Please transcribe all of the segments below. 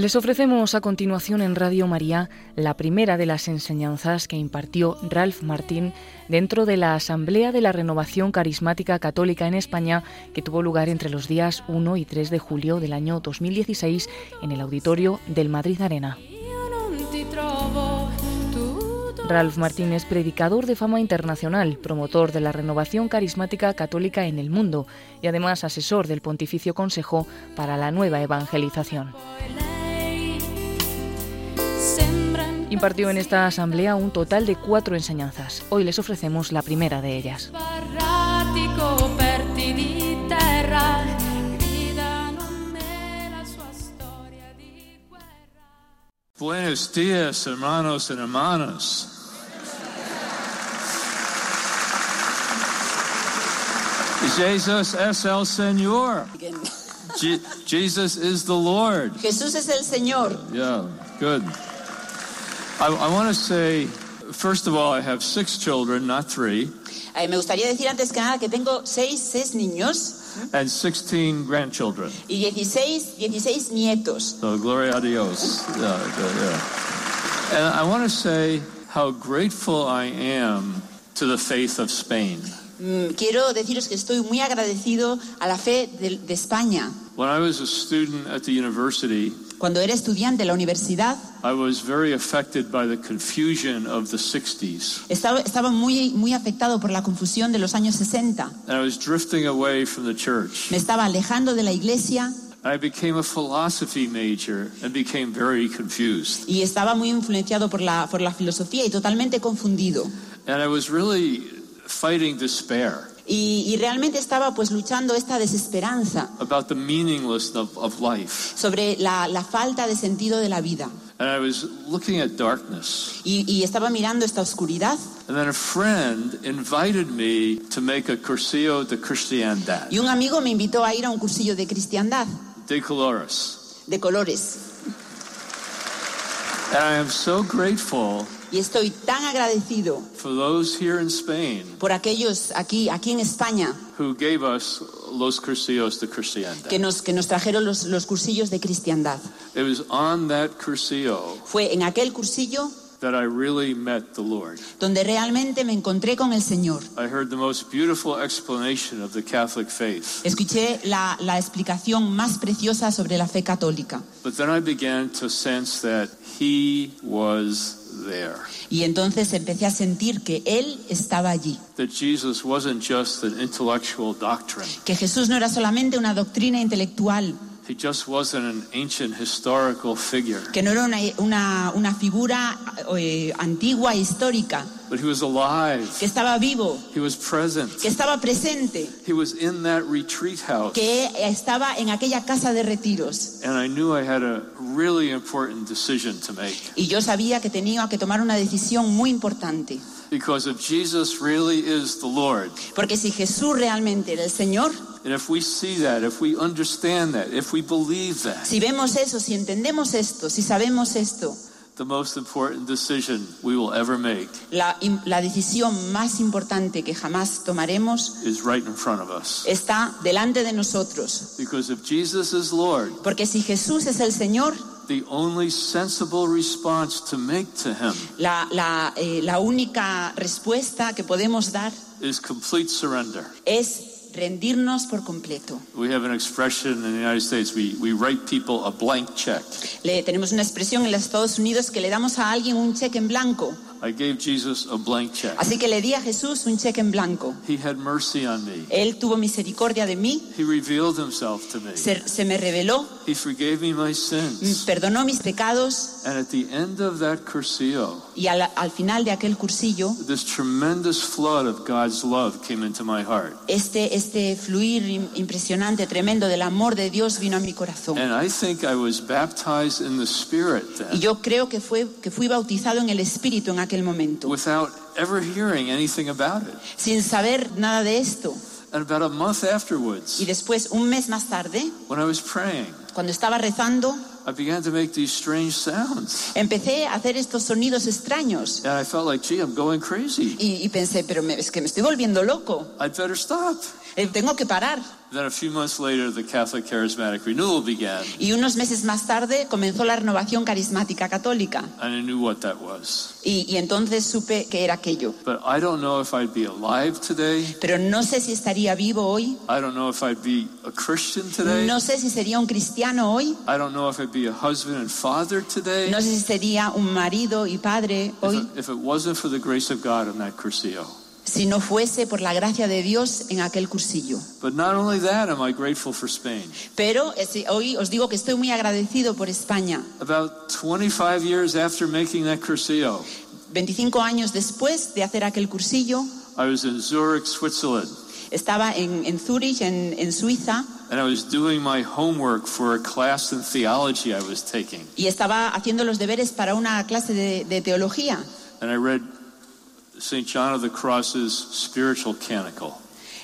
Les ofrecemos a continuación en Radio María la primera de las enseñanzas que impartió Ralph Martín dentro de la Asamblea de la Renovación Carismática Católica en España que tuvo lugar entre los días 1 y 3 de julio del año 2016 en el auditorio del Madrid Arena. Ralph Martín es predicador de fama internacional, promotor de la renovación carismática católica en el mundo y además asesor del Pontificio Consejo para la Nueva Evangelización. Impartió en esta asamblea un total de cuatro enseñanzas. Hoy les ofrecemos la primera de ellas. Buenos días, hermanos y hermanas. Jesus es el Señor. Je- Jesus is the Lord. Jesús es el Señor. Yeah, good. I, I want to say, first of all, I have six children, not three, Eh, me gustaría decir antes que nada que tengo seis, seis niños and 16 grandchildren. y 16, 16 nietos. So, gloria a Dios. Yeah, good, yeah. And I want to say how grateful I am to the faith of Spain. Mm, quiero deciros que estoy muy agradecido a la fe de, de España. When I was a student at the university, Cuando era estudiante en la universidad, I was very affected by the confusion of the 60s. estaba, estaba muy, muy afectado por la confusión de los años 60. And I was drifting away from the church. Me estaba alejando de la iglesia I became a philosophy major and became very confused. y estaba muy influenciado por la, por la filosofía y totalmente confundido. And I was really fighting despair Y, y realmente estaba pues luchando esta desesperanza about the meaninglessness of, of life. sobre la, la falta de sentido de la vida. And I was looking at darkness. Y, y estaba mirando esta oscuridad And then a friend invited me to make a cursillo de cristiandad, y un amigo me invitó a ir a un cursillo de cristiandad, de colores. de colores. And I am so grateful Y estoy tan agradecido for those here in Spain por aquellos aquí, aquí en España who gave us los cursillos de cristiandad. que nos, que nos trajeron los, los cursillos de cristiandad. It was on that cursillo Fue en aquel cursillo that I really met the Lord. donde realmente me encontré con el Señor. I heard the most beautiful explanation of the Catholic faith. Escuché la, la explicación más preciosa sobre la fe católica. But then I began to sense that He was there. Y entonces empecé a sentir que Él estaba allí. That Jesus wasn't just an intellectual doctrine, Que Jesús no era solamente una doctrina intelectual, He just wasn't an ancient historical figure, que no era una, una, una figura eh, antigua histórica, but He was alive. que estaba vivo, He was present. que estaba presente, He was in that retreat house. que estaba en aquella casa de retiros. And I knew I had a really important decision to make. Y yo sabía que tenía que tomar una decisión muy importante. Because if Jesus really is the Lord, Porque si Jesús realmente era el Señor, and if we see that, if we understand that, if we believe that, si vemos eso, si entendemos esto, si sabemos esto, the most important decision we will ever make la, la decisión más importante que jamás tomaremos is right in front of us. está delante de nosotros. Because if Jesus is Lord, Porque si Jesús es el Señor, the only sensible response to make to Him la, la, eh, la única respuesta que podemos dar is complete surrender. es rendirnos por completo. We have an expression in the United States we, we write people a blank check. Le, tenemos una expresión en los Estados Unidos que le damos a alguien un cheque en blanco. I gave Jesus a blank check. Así que le di a Jesús un cheque en blanco. He had mercy on me. Él tuvo misericordia de mí, He revealed Himself to me. se, se me reveló, He forgave me my mm, sins. perdonó mis pecados And at the end of that cursillo, y al, al final de aquel cursillo, this tremendous flood of God's love came into my heart. este, este fluir im- impresionante, tremendo del amor de Dios vino a mi corazón. And I think I was baptized in the Spirit Y then yo creo que, fue, que fui bautizado en el Espíritu en aquel momento, without ever hearing anything about it. sin saber nada de esto. And about a month afterwards, Y después, un mes más tarde, when I was praying, cuando estaba rezando, I began to make these strange sounds. empecé a hacer estos sonidos extraños. And I felt like, gee, I'm going crazy. Y, y pensé, pero me- es que me estoy volviendo loco. I'd better stop. Eh, tengo que parar. Then a few months later, the Catholic Charismatic Renewal began, Y unos meses más tarde comenzó la renovación carismática católica. and I knew what that was. Y, y entonces supe que era aquello. But I don't know if I'd be alive today. Pero no sé si estaría vivo hoy. I don't know if I'd be a Christian today. No sé si sería un cristiano hoy. I don't know if I'd be a husband and father today. No sé si sería un marido y padre If hoy. it, if it wasn't for the grace of God in that cursillo. Si no fuese por la gracia de Dios en aquel cursillo. But not only that, am I grateful for Spain. Pero hoy os digo que estoy muy agradecido por España. About 25 years after making that cursillo, 25 años después de hacer aquel cursillo, I was in Zurich, Switzerland, estaba en, en Zúrich, en, en Suiza, and I was doing my homework for a class in theology I was taking. y estaba haciendo los deberes para una clase de, de teología. And I read St. John of the Cross's spiritual canticle,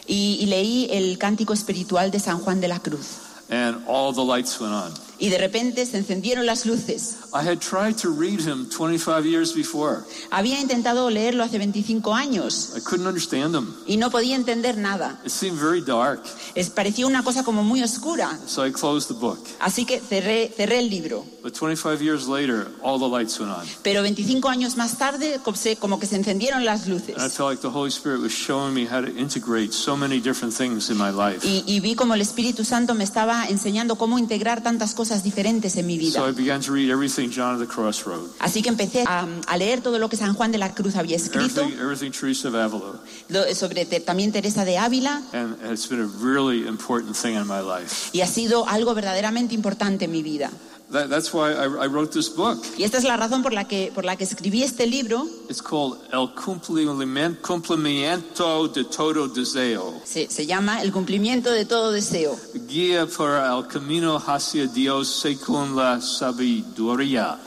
Y, y leí el cántico espiritual de San Juan de la Cruz. and all the lights went on. Y de repente se encendieron las luces. I had tried to read him 25 years before. Había intentado leerlo hace 25 años I couldn't understand him. y no podía entender nada. It seemed very dark. Es, parecía una cosa como muy oscura. So I closed the book. Así que cerré, cerré el libro. But 25 years later, all the lights went on. Pero 25 años más tarde, como que se encendieron las luces. And I felt like the Holy Spirit was showing me how to integrate so many different things in my life. Y, y vi como el Espíritu Santo me estaba enseñando cómo integrar tantas cosas diferentes en mi So I vida. began to read everything John of the Cross wrote, Así que empecé a, a leer todo lo que San Juan de la Cruz había escrito, everything, everything Teresa of Avila. lo- sobre te- también Teresa de Ávila, And it's been a really important thing in my life. y ha sido algo verdaderamente importante en mi vida. That, that's why I, I wrote this book. Y esta es la razón por la que, por la que escribí este libro. It's called El Cumplimiento Cumplimiento de Todo Deseo, Se, se llama El cumplimiento de todo deseo. Guía para el Camino hacia Dios según la sabiduría.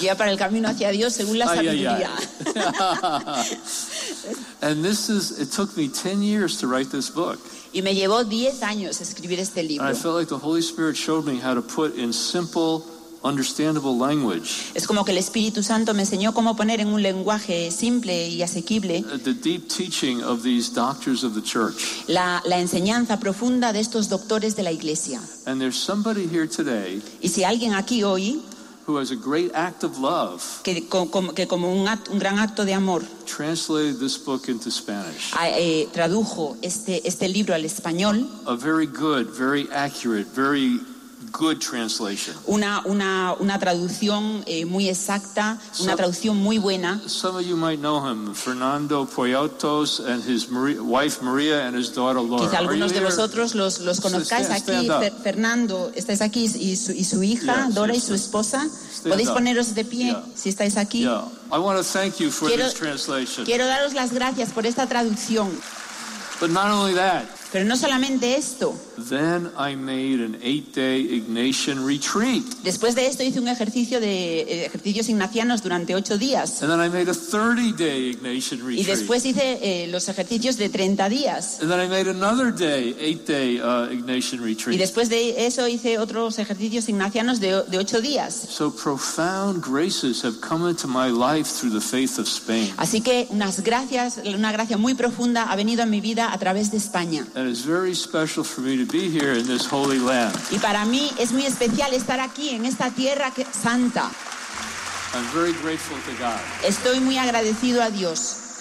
Guía para el camino hacia Dios según la sabiduría. And this is, it took me 10 years to write this book. Y me llevó 10 años escribir este libro. I felt like the Holy Spirit showed me how to put in simple, understandable language Es como que el Espíritu Santo me enseñó cómo poner en un lenguaje simple y asequible uh, the deep teaching of these doctors of the church. la, la enseñanza profunda de estos doctores de la Iglesia. And there's somebody here today Y si alguien aquí hoy, who has a great act of love que, co- como, que como un, act- un gran acto de amor, translated this book into Spanish. a- eh, tradujo este, este libro al español, A very good, very accurate, very good translation. una, una, una traducción eh, muy exacta, una So- traducción muy buena. Some of you might know him, Fernando Poyotos and his Maria, wife Maria and his daughter Laura. Quizá algunos de vosotros los, los conozcáis Stand- aquí. up. Fernando, estáis aquí y su, y su hija, Yes, Dora y su esposa. Podéis poneros de pie Yeah. si estáis aquí. Yeah, I want to thank you for Quiero- this translation. Quiero daros las gracias por esta traducción. But not only that, Pero no solamente esto. Then I made an eight-day Ignatian retreat, Después de esto hice un ejercicio de eh, ejercicios ignacianos durante ocho días. and then I made a 30-day Ignatian Y retreat, después hice eh, los ejercicios de 30 días. and then I made another day, eight-day uh, Ignatian Y retreat. después de eso hice otros ejercicios ignacianos de, de ocho días. So profound graces have come into my life through the faith of Spain. Así que unas gracias, una gracia muy profunda ha venido a mi vida a través de España. And it's very special for me to Y para mí es muy especial estar aquí en esta tierra que- santa. I'm very grateful to God Estoy muy agradecido a Dios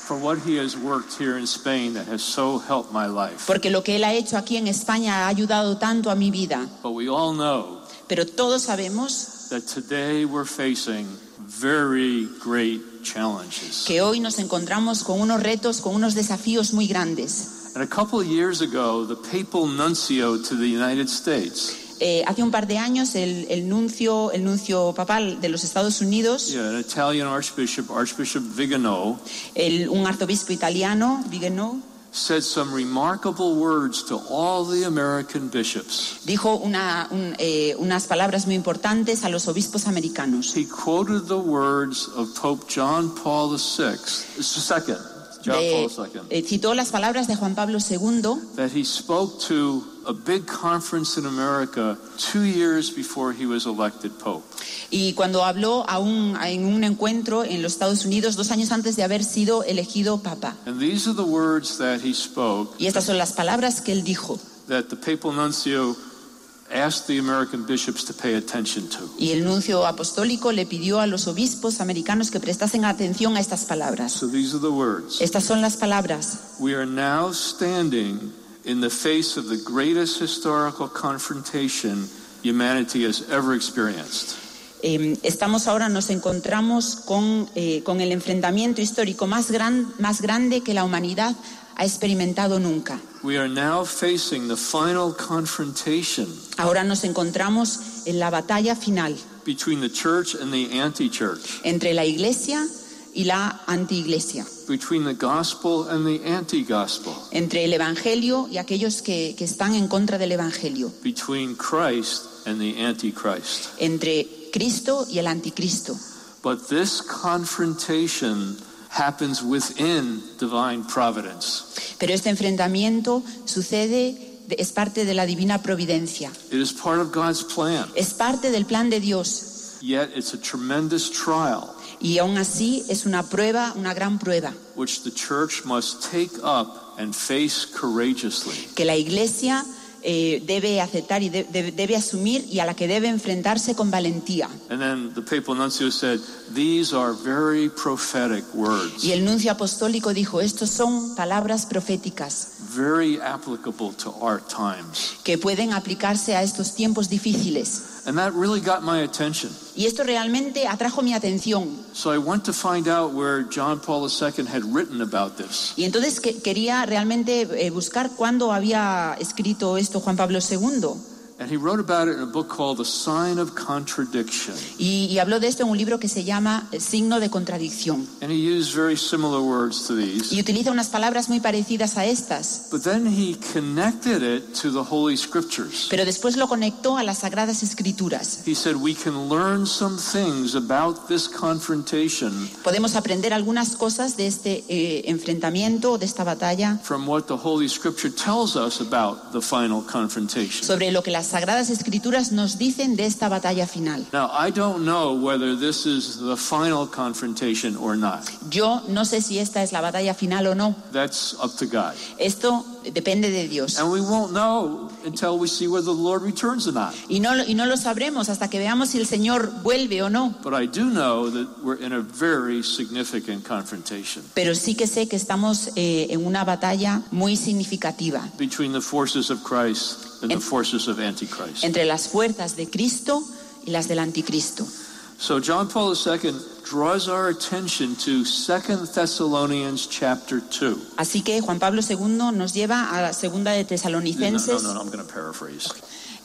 for what He has worked here in Spain that has so helped my life. porque lo que Él ha hecho aquí en España ha ayudado tanto a mi vida. But we all know Pero todos sabemos that today we're facing very great challenges. que hoy nos encontramos con unos retos, con unos desafíos muy grandes. And a couple of years ago, the papal nuncio to the United States, Eh, hace un par de años el, el nuncio, el nuncio papal de los Estados Unidos, yeah, an Italian archbishop, Archbishop Vigano, el- un arzobispo italiano, Vigano, said some remarkable words to all the American bishops. dijo una- un- eh, unas palabras muy importantes a los obispos americanos. He quoted the words of Pope John Paul John De- eh, citó las palabras de Juan Pablo II that he spoke to a big conference in America two years before he was elected Pope. Y cuando habló a un- en un encuentro en los Estados Unidos dos años antes de haber sido elegido papa. And these are the words that he spoke Y estas son las palabras que él dijo. that the papal nuncio asked the American bishops to pay attention to. Y el nuncio apostólico le pidió a los obispos americanos que prestasen atención a estas palabras. So these are the words. Estas son las palabras. We are now standing in the face of the greatest historical confrontation humanity has ever experienced. Eh, estamos ahora, nos encontramos con, eh, con el enfrentamiento histórico más, gran, más grande que la humanidad ha experimentado nunca. We are now facing the final confrontation Ahora nos encontramos en la batalla final between the church and the anti-church, entre la iglesia y la antiiglesia, between the gospel and the anti-gospel, entre el evangelio y aquellos que, que están en contra del evangelio, between Christ and the antichrist. entre Cristo y el anticristo. But this confrontation happens within divine providence. Pero este enfrentamiento sucede, de- es parte de la divina providencia, It is part of God's plan. es parte del plan de Dios Yet it's a tremendous trial y aún así es una prueba, una gran prueba, which the church must take up and face courageously. que la iglesia eh, debe aceptar y de- de- debe asumir y a la que debe enfrentarse con valentía. And then the papal nuncio said, These are very prophetic words, Y el nuncio apostólico dijo, estos son palabras proféticas very applicable to our times. que pueden aplicarse a estos tiempos difíciles. And that really got my attention. Y esto realmente atrajo mi atención. So I went to find out where John Paul II had written about this. Y entonces que- quería realmente eh, buscar cuándo había escrito esto Juan Pablo II. And he wrote about it in a book called The Sign of Contradiction. Y, y habló de esto en un libro que se llama Signo de Contradicción. And he used very similar words to these. Y utiliza unas palabras muy parecidas a estas. But then he connected it to the Holy Scriptures. Pero después lo conectó a las Sagradas Escrituras. He said, We can learn some things about this confrontation Podemos aprender algunas cosas de este eh, enfrentamiento, de esta batalla, from what the Holy Scripture tells us about the final confrontation. sobre lo que las Sagradas Escrituras nos dicen de esta batalla final. Now, I don't know whether this is the final confrontation or not. Yo no sé si esta es la batalla final o no. That's up to God. Esto depende de Dios. And we won't know until we see whether the Lord returns or not. Y no, lo- y no lo sabremos hasta que veamos si el Señor vuelve o no. But I do know that we're in a very significant confrontation Pero sí que sé que estamos eh, en una batalla muy significativa between the forces of Christ and the forces of Antichrist. entre las fuerzas de Cristo y las del anticristo. So John Paul II draws our attention to 2 Thessalonians chapter 2. Así que Juan Pablo II nos lleva a la segunda de No, no, Tesalonicenses no, no, I'm going to paraphrase.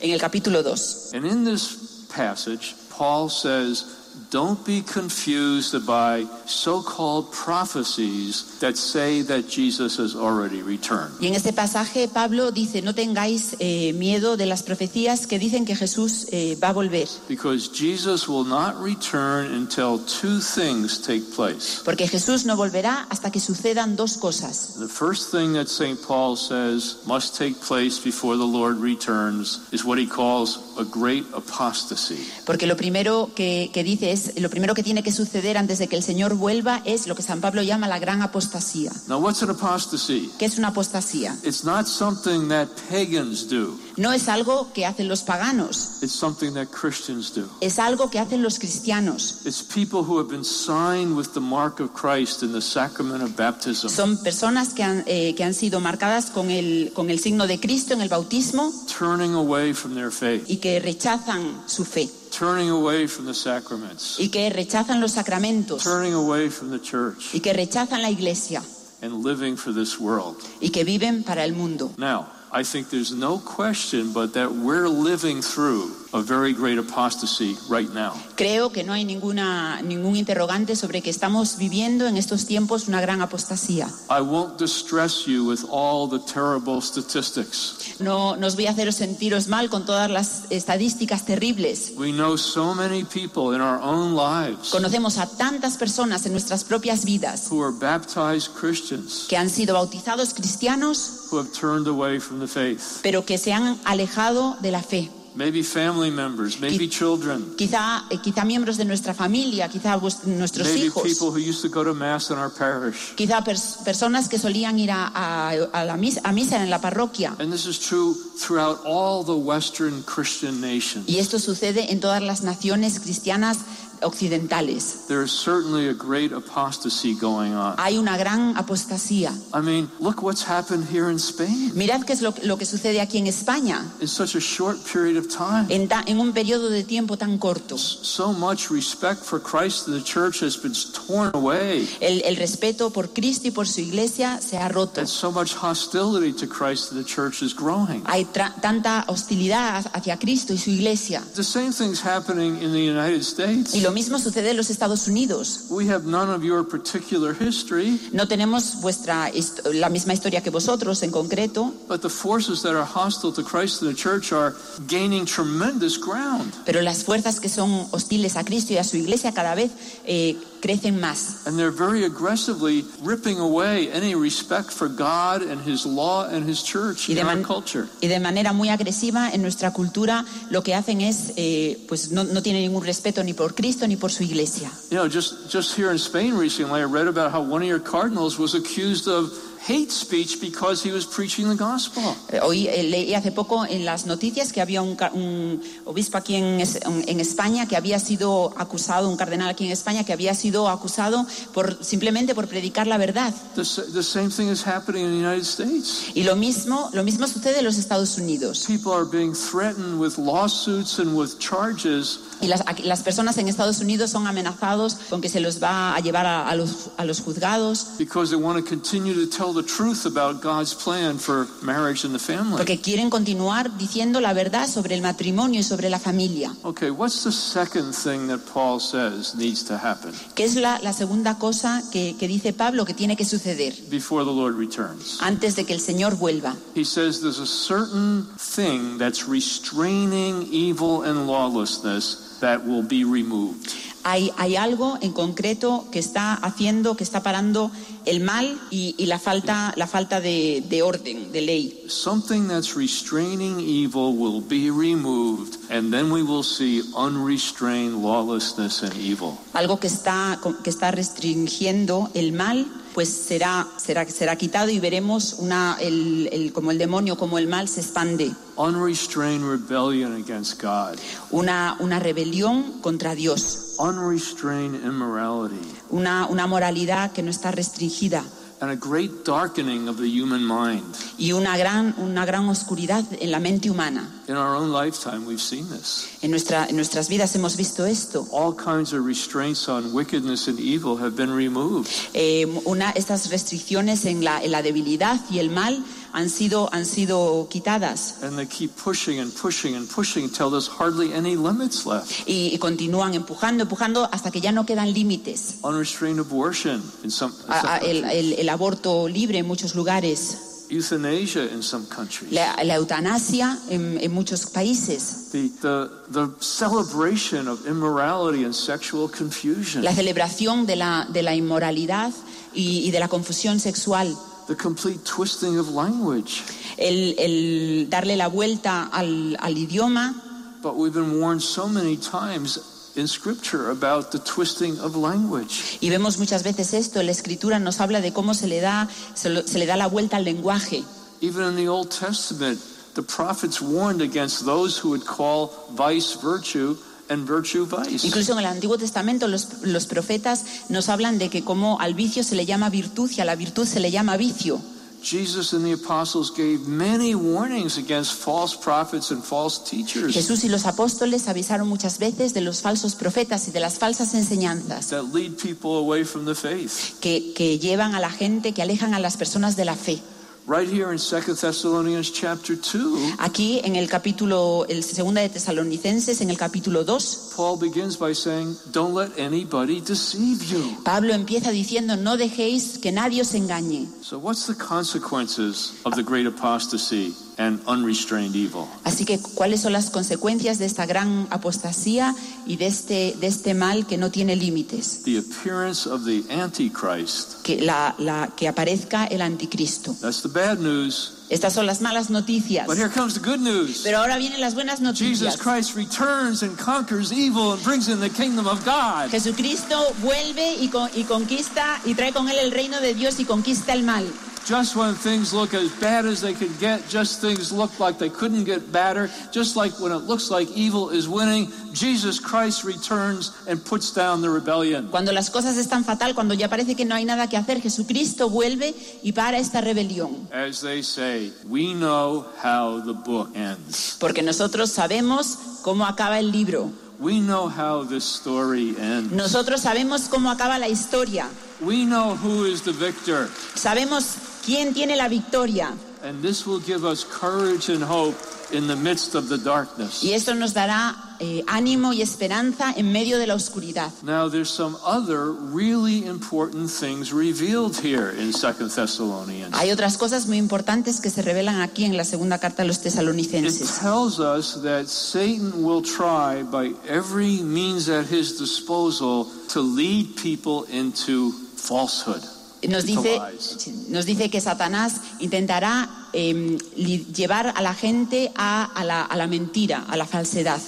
en el capítulo 2. And in this passage, Paul says, Don't be confused by so called prophecies that say that Jesus has already returned. Y en este pasaje Pablo dice, no tengáis eh, miedo de las profecías que dicen que Jesús eh, va a volver, Because Jesus will not return until two things take place. porque Jesús no volverá hasta que sucedan dos cosas. The first thing that St. Paul says must take place before the Lord returns is what he calls a great apostasy. Porque lo primero que, que dice es, lo primero que tiene que suceder antes de que el Señor vuelva es lo que San Pablo llama la gran apostasía. Now, what's an apostasy? ¿Qué es una apostasía? It's not something that pagans do, No es algo que hacen los paganos, it's something that Christians do. es algo que hacen los cristianos. It's people who have been signed with the mark of Christ in the sacrament of baptism, Son personas que han, eh, que han sido marcadas con el, con el signo de Cristo en el bautismo turning away from their faith, y que rechazan su fe turning away from the sacraments, y que rechazan los sacramentos turning away from the church, y que rechazan la iglesia and living for this world. y que viven para el mundo. Now, I think there's no question but that we're living through a very great apostasy right now. Creo que no hay ninguna, ningún interrogante sobre que estamos viviendo en estos tiempos una gran apostasía. I won't distress you with all the terrible statistics. No nos voy a haceros sentiros mal con todas las estadísticas terribles. We know so many people in our own lives Conocemos a tantas personas en nuestras propias vidas who are baptized Christians que han sido bautizados cristianos who have turned away from the faith. pero que se han alejado de la fe. Maybe family members, maybe children, Quizá, eh, quizá miembros de nuestra familia, quizá nuestros maybe hijos, people who used to go to Mass in our parish. quizá pers- personas que solían ir a, a- a la misa, a misa en la parroquia. And this is true throughout all the Western Christian nations. Y esto sucede en todas las naciones cristianas occidentales. There is certainly a great apostasy going on. Hay una gran apostasía. I mean, look what's happened here in Spain Mirad qué es lo, lo que sucede aquí en España in such a short period of time. en, ta- en un periodo de tiempo tan corto. So much respect for Christ and the church has been torn away, El, el respeto por Cristo y por su iglesia se ha roto. and so much hostility to Christ and the church is growing. Hay tanta hostilidad hacia Cristo y su iglesia. The same thing's happening in the United States. Y lo mismo sucede en los Estados Unidos. We have none of your particular history, No tenemos vuestra la misma historia que vosotros en concreto, but the forces that are hostile to Christ and the church are gaining tremendous ground. pero las fuerzas que son hostiles a Cristo y a su iglesia cada vez eh, crecen más. And they're very aggressively ripping away any respect for God and His law and His church in our culture. y de manera muy agresiva en nuestra cultura lo que hacen es, eh, pues no, no tienen ningún respeto ni por Cristo ni por su iglesia. You know, just, just here in Spain recently, I read about how one of your cardinals was accused of hate speech because he was preaching the gospel. Eh, Hoy eh, leí hace poco en las noticias que había un, un obispo aquí en, en España que había sido acusado, un cardenal aquí en España que había sido acusado por simplemente por predicar la verdad. The, the same thing is happening in the United States. Y lo mismo, lo mismo sucede en los Estados Unidos. People are being threatened with lawsuits and with charges Y las, las personas en Estados Unidos son amenazados con que se los va a llevar a, a los, a los juzgados because they want to continue to tell the truth about God's plan for marriage and the family. porque quieren continuar diciendo la verdad sobre el matrimonio y sobre la familia. Okay, what's the second thing that Paul says needs to happen Que es la, la segunda cosa que, que dice Pablo que tiene que suceder before the Lord returns? antes de que el Señor vuelva. He says there's a certain thing that's restraining evil and lawlessness that will be removed. Hay, hay algo en concreto que está haciendo, que está parando el mal y, y la falta, la falta de, de orden, de ley. Something that's restraining evil will be removed, and then we will see unrestrained lawlessness and evil. Algo que está, que está restringiendo el mal, pues será, será, será quitado y veremos una, el, el- como el demonio, como el mal se expande. Unrestrained rebellion against God, Una, una rebelión contra Dios, unrestrained immorality, una, una moralidad que no está restringida and a great darkening of the human mind. y una gran, una gran oscuridad en la mente humana. In our own lifetime, we've seen this. En, nuestra, en nuestras vidas hemos visto esto. All kinds of restraints on wickedness and evil have been removed. Eh, una, estas restricciones en la, en la debilidad y el mal han sido, han sido quitadas And they keep pushing and pushing and pushing until there's hardly any limits left. y, y continúan empujando, empujando hasta que ya no quedan límites. Unrestrained abortion in some, in some A- a- el, countries. el- el aborto libre en muchos lugares, euthanasia in some countries. la, la eutanasia en, en muchos países, The, the, the celebration of immorality and sexual confusion. la celebración de la, de la inmoralidad y, y de la confusión sexual, The complete twisting of language. el, el darle la vuelta al, al idioma. But we've been warned so many times in Scripture about the twisting of language. Y vemos muchas veces esto, la escritura nos habla de cómo se le da, se, lo- se le da la vuelta al lenguaje. Even in the Old Testament, the prophets warned against those who would call vice virtue and virtue vice. Incluso en el Antiguo Testamento los, los profetas nos hablan de que como al vicio se le llama virtud y a la virtud se le llama vicio. Jesus and the apostles gave many warnings against false prophets and false teachers Jesús y los apóstoles avisaron muchas veces de los falsos profetas y de las falsas enseñanzas that lead people away from the faith. que, que llevan a la gente, que alejan a las personas de la fe. Right here in 2 Thessalonians chapter 2, Aquí en el capítulo, el segunda de Tesalonicenses, en el capítulo 2, Paul begins by saying, Don't let anybody deceive you. Pablo empieza diciendo, no dejéis que nadie os engañe. So, what's the consequences of the great apostasy and unrestrained evil. Así que, ¿cuáles son las consecuencias de esta gran apostasía y de este, de este mal que no tiene límites? The appearance of the Antichrist. Que, la, la, que aparezca el anticristo. That's the bad news. Estas son las malas noticias. But here comes the good news. Pero ahora vienen las buenas Jesus noticias. Christ returns and conquers evil and brings in the kingdom of God. Jesucristo vuelve y, con- y conquista y trae con él el reino de Dios y conquista el mal. Just when things look as bad as they could get, just things look like they couldn't get badder, just like when it looks like evil is winning, Jesus Christ returns and puts down the rebellion. Cuando las cosas están fatal, cuando ya parece que no hay nada que hacer, Jesucristo vuelve y para esta rebelión. As they say, we know how the book ends. Porque nosotros sabemos cómo acaba el libro. We know how this story ends. Nosotros sabemos cómo acaba la historia. We know who is the victor. Sabemos quién tiene la victoria. And this will give us courage and hope in the midst of the darkness. Y esto nos dará eh, ánimo y esperanza en medio de la oscuridad. Now, there's some other really important things revealed here in Second Thessalonians. Hay otras cosas muy importantes que se revelan aquí en la segunda carta a los It tesalonicenses. tells us that Satan will try by every means at his disposal to lead people into falsehood. Nos dice, nos dice que Satanás intentará eh, llevar a la gente a, a la, a la mentira, a la falsedad.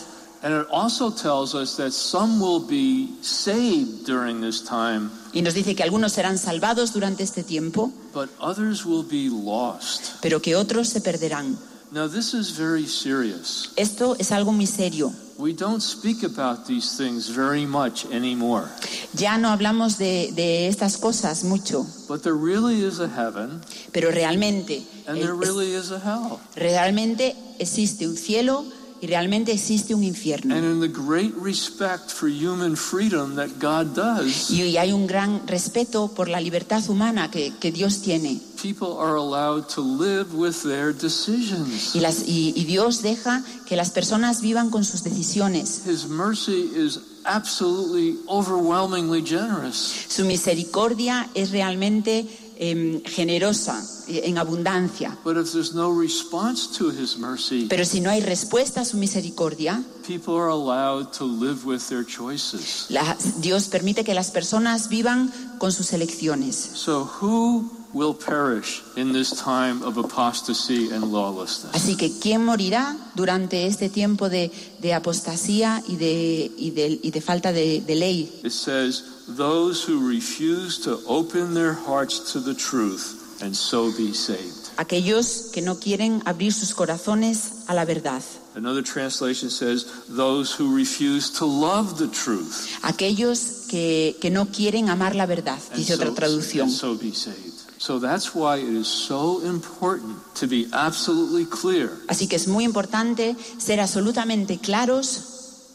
And it also tells us that some will be saved during this time, Y nos dice que algunos serán salvados durante este tiempo, but others will be lost. pero que otros se perderán. Now, this is very serious. Esto es algo muy serio. We don't speak about these things very much anymore. Ya no hablamos de, de estas cosas mucho, But there really is a heaven pero realmente, and there really is a hell. realmente existe un cielo y realmente existe un infierno. And in the great respect for human freedom that God does, Y hay un gran respeto por la libertad humana que, que Dios tiene. People are allowed to live with their decisions. Y, las, y, y Dios deja que las personas vivan con sus decisiones. His mercy is absolutely overwhelmingly generous. Su misericordia es realmente em, generosa, eh, en abundancia. But if there's no response to his mercy, Pero si no hay respuesta a su misericordia, people are allowed to live with their choices. la- Dios permite que las personas vivan con sus elecciones. So who will perish in this time of apostasy and lawlessness? Así que, ¿quién morirá durante este tiempo de, de apostasía y de, y de- y de falta de, de ley? It says, those who refuse to open their hearts to the truth and so be saved. Aquellos que no quieren abrir sus corazones a la verdad. Another translation says, those who refuse to love the truth Aquellos que, que no quieren amar la verdad, dice otra so, traducción. and so be saved. So that's why it is so important to be absolutely clear Así que es muy importante ser absolutamente claros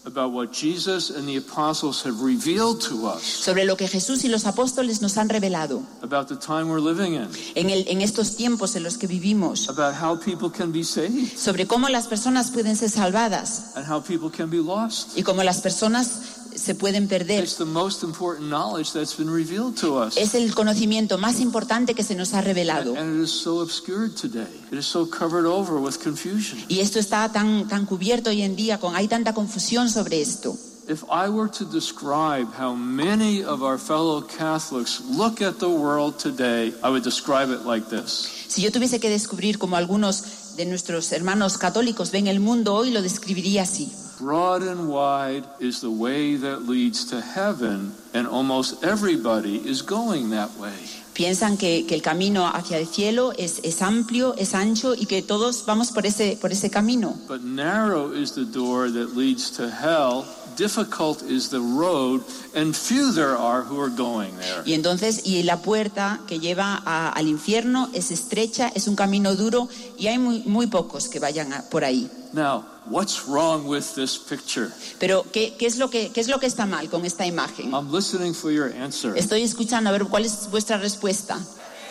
about what Jesus and the apostles have revealed to us sobre lo que Jesús y los apóstoles nos han revelado about the time we're living in, en, el, en estos tiempos en los que vivimos, about how people can be saved sobre cómo las personas pueden ser salvadas and how people can be lost. y cómo las personas se pueden perder. It's the most important knowledge that's been revealed to us. Es el conocimiento más importante que se nos ha revelado. And it is so obscured today. It is so covered over with confusion. Y esto está tan, tan cubierto hoy en día, con, hay tanta confusión sobre esto. If I were to describe how many of our fellow Catholics look at the world today, I would describe it like this. Si yo tuviese que descubrir cómo algunos de nuestros hermanos católicos ven el mundo hoy, lo describiría así. Broad and wide is the way that leads to heaven, and almost everybody is going that way. Piensan que, que el camino hacia el cielo es, es amplio, es ancho y que todos vamos por ese, por ese camino. But narrow is the door that leads to hell, difficult is the road, and few there are who are going there. Y entonces, y la puerta que lleva a- al infierno es estrecha, es un camino duro y hay muy, muy pocos que vayan a- por ahí. Now, what's wrong with this picture? Pero, ¿qué, qué es lo que, ¿qué es lo que está mal con esta imagen? I'm listening for your answer. Estoy escuchando a ver cuál es vuestra respuesta.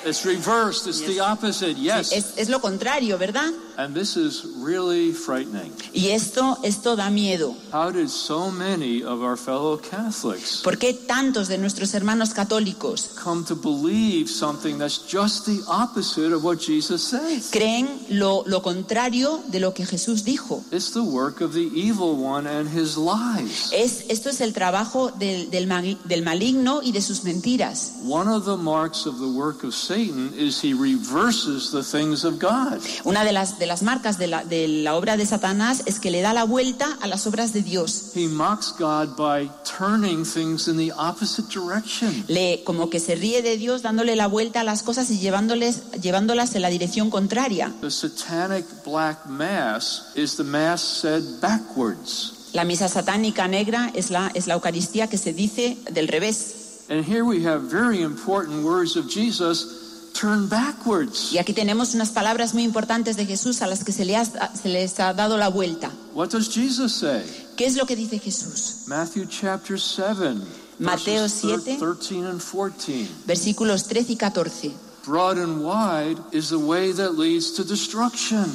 It's reversed, it's the opposite. Yes. Es, es lo contrario, ¿verdad? And this is really frightening. Y esto, esto da miedo. How did so many of our fellow Catholics ¿Por qué tantos de nuestros hermanos católicos come to believe something that's just the opposite of what Jesus says? creen lo, lo contrario de lo que Jesús dijo? It's the work of the evil one and his lies. Es, esto es el trabajo del, del, del maligno y de sus mentiras. One of the marks of the work of Satan is he reverses the things of God. Una de las, de las marcas de la, de la obra de Satanás es que le da la vuelta a las obras de Dios. He mocks God by turning things in the opposite direction. Le, como que se ríe de Dios dándole la vuelta a las cosas y llevándoles, llevándolas en la dirección contraria. The satanic black mass is the mass said backwards. La misa satánica negra es la, es la Eucaristía que se dice del revés. And here we have very important words of Jesus turn backwards. Y aquí tenemos unas palabras muy importantes de Jesús a las que se, le ha- se les ha dado la vuelta. What does Jesus say? ¿Qué es lo que dice Jesús? Matthew chapter 7, Mateo verses thir- 7. 13 and 14. Versículos 13 y 14. Broad and wide is the way that leads to destruction,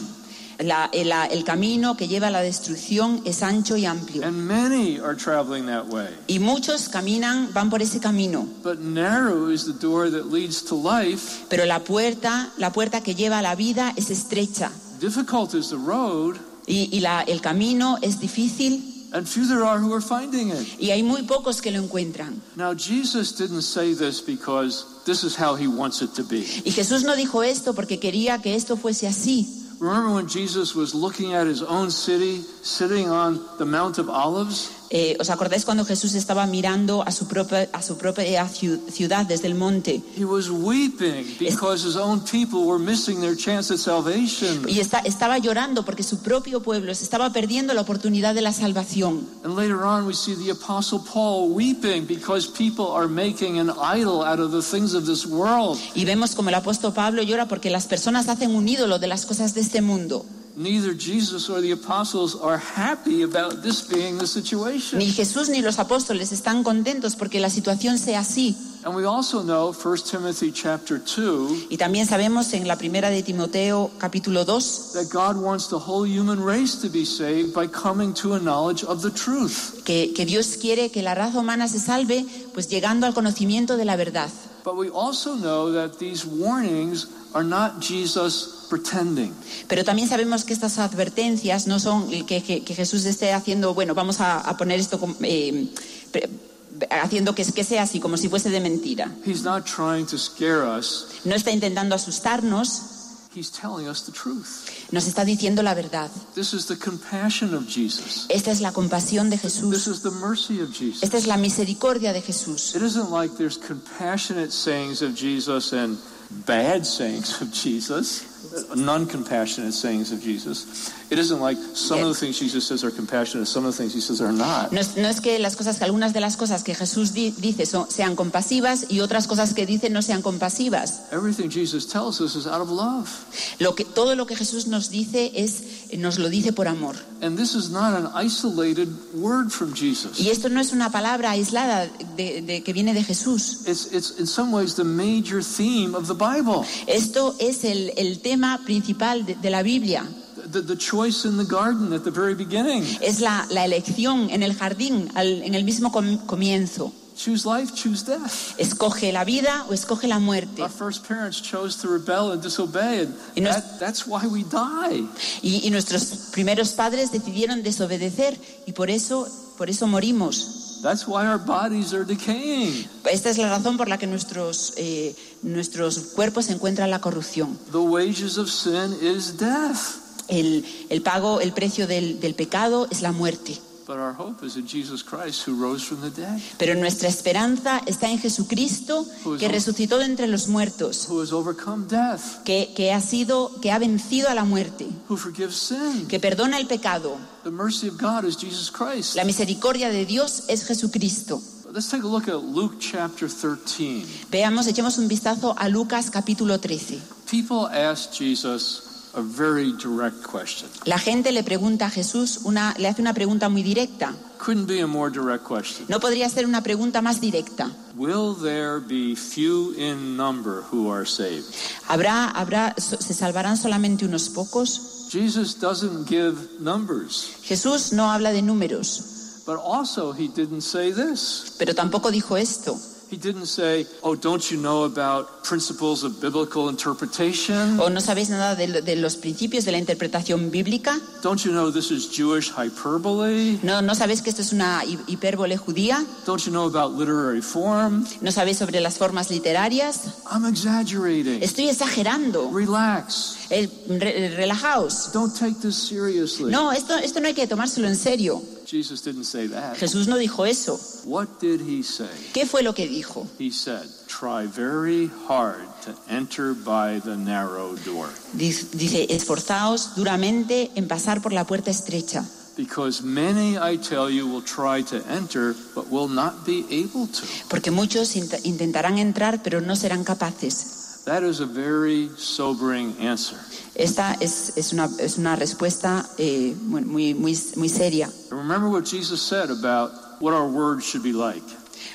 La- el, la- el camino que lleva a la destrucción es ancho y amplio. and many are traveling that way. Y muchos caminan, van por ese camino. But narrow is the door that leads to life. Pero la puerta, la puerta que lleva a la vida es estrecha. Difficult is the road, Y, y la- el camino es difícil and few there are who are finding it. y hay muy pocos que lo encuentran. Now, Jesus didn't say this because this is how he wants it to be. Y Jesús no dijo esto porque quería que esto fuese así. Remember when Jesus was looking at his own city, sitting on the Mount of Olives? Eh, ¿Os acordáis cuando Jesús estaba mirando a su propia, a su propia ciu- ciudad desde el monte? He was weeping because his own people were missing their chance at salvation. Y está- estaba llorando porque su propio pueblo se estaba perdiendo la oportunidad de la salvación. And later on, we see the Apostle Paul weeping because people are making an idol out of the things of this world. Y vemos como el apóstol Pablo llora porque las personas hacen un ídolo de las cosas de este mundo. Neither Jesus or the apostles are happy about this being the situation. Ni Jesús ni los apóstoles están contentos porque la situación sea así. And we also know 1 Timothy chapter 2 Y también sabemos en la primera de Timoteo capítulo 2 that God wants the whole human race to be saved by coming to a knowledge of the truth. que, que Dios quiere que la raza humana se salve pues llegando al conocimiento de la verdad. But we also know that these warnings are not Jesus pretending. Pero también sabemos que estas advertencias no son que, que- que Jesús esté haciendo, bueno, vamos a, a poner esto eh, haciendo que, que sea así, como si fuese de mentira. He's not trying to scare us. No está intentando asustarnos, He's telling us the truth. nos está diciendo la verdad. This is the compassion of Jesus. Esta es la compasión de This Jesús. is the mercy of Jesus. Esta es la misericordia de Jesús. It isn't like there's compassionate sayings of Jesus and bad sayings of Jesus, non compassionate sayings of Jesus. It isn't like some of the things Jesus says are compassionate, some of the things he says are not. No es, no es que las cosas, que algunas de las cosas que Jesús di- dice son- sean compasivas y otras cosas que dice no sean compasivas. Everything Jesus tells us is out of love. Lo que, todo lo que Jesús nos dice es, nos lo dice por amor. And this is not an isolated word from Jesus. Y esto no es una palabra aislada de, de- que viene de Jesús. It's, it's in some ways the major theme of the Bible. Esto es el, el tema principal de, de la Biblia. The, the choice in the garden at the very beginning. Es la, la elección en el jardín, al- en el mismo com- comienzo. Choose life, choose death. Escoge la vida o escoge la muerte. Our first parents chose to rebel and disobey, and Y nos- that, that's why we die. Y, y nuestros primeros padres decidieron desobedecer y por eso, por eso morimos. That's why our bodies are decaying. Esta es la razón por la que nuestros, eh, nuestros cuerpos se la corrupción. The wages of sin is death. El, el pago, el precio del, del pecado es la muerte. But our hope is in Jesus Christ who rose from the dead, Pero nuestra esperanza está en Jesucristo que resucitó de entre los muertos, que, que ha sido, que ha vencido a la muerte, who forgives sin. que perdona el pecado. The mercy of God is Jesus Christ. La misericordia de Dios es Jesucristo. Let's take a look at Luke chapter 13. Veamos, echemos un vistazo a Lucas capítulo 13. People ask Jesus a very direct question. La gente le pregunta a Jesús, una, le hace una pregunta muy directa. Couldn't be a more direct question. No podría ser una pregunta más directa. Will there be few in number who are saved? ¿Habrá, habrá, se salvarán solamente unos pocos? Jesus doesn't give numbers, Jesús no habla de números, but also he didn't say this. pero tampoco dijo esto. He didn't say, "Oh, don't you know about principles of biblical interpretation? ¿O no sabéis nada de, de los principios de la interpretación bíblica? Don't you know this is Jewish hyperbole? ¿No, ¿No sabéis que esto es una hi- hipérbole judía? Don't you know about literary form? ¿No sabéis sobre las formas literarias? I'm exaggerating. Estoy exagerando. Relax. Eh, re- relajaos. Don't take this seriously. No, esto, esto no hay que tomárselo en serio. Jesus didn't say that. Jesús no dijo eso. What did he say? ¿Qué fue lo que dijo? He said, Try very hard to enter by the narrow door, Dice, esforzaos duramente en pasar por la puerta estrecha, because many, I tell you, will try to enter, but will not be able to. porque muchos int- intentarán entrar pero no serán capaces. That is a very sobering answer. Esta es, es una, es una respuesta eh, muy, muy, muy, muy seria. Remember what Jesus said about what our words should be like.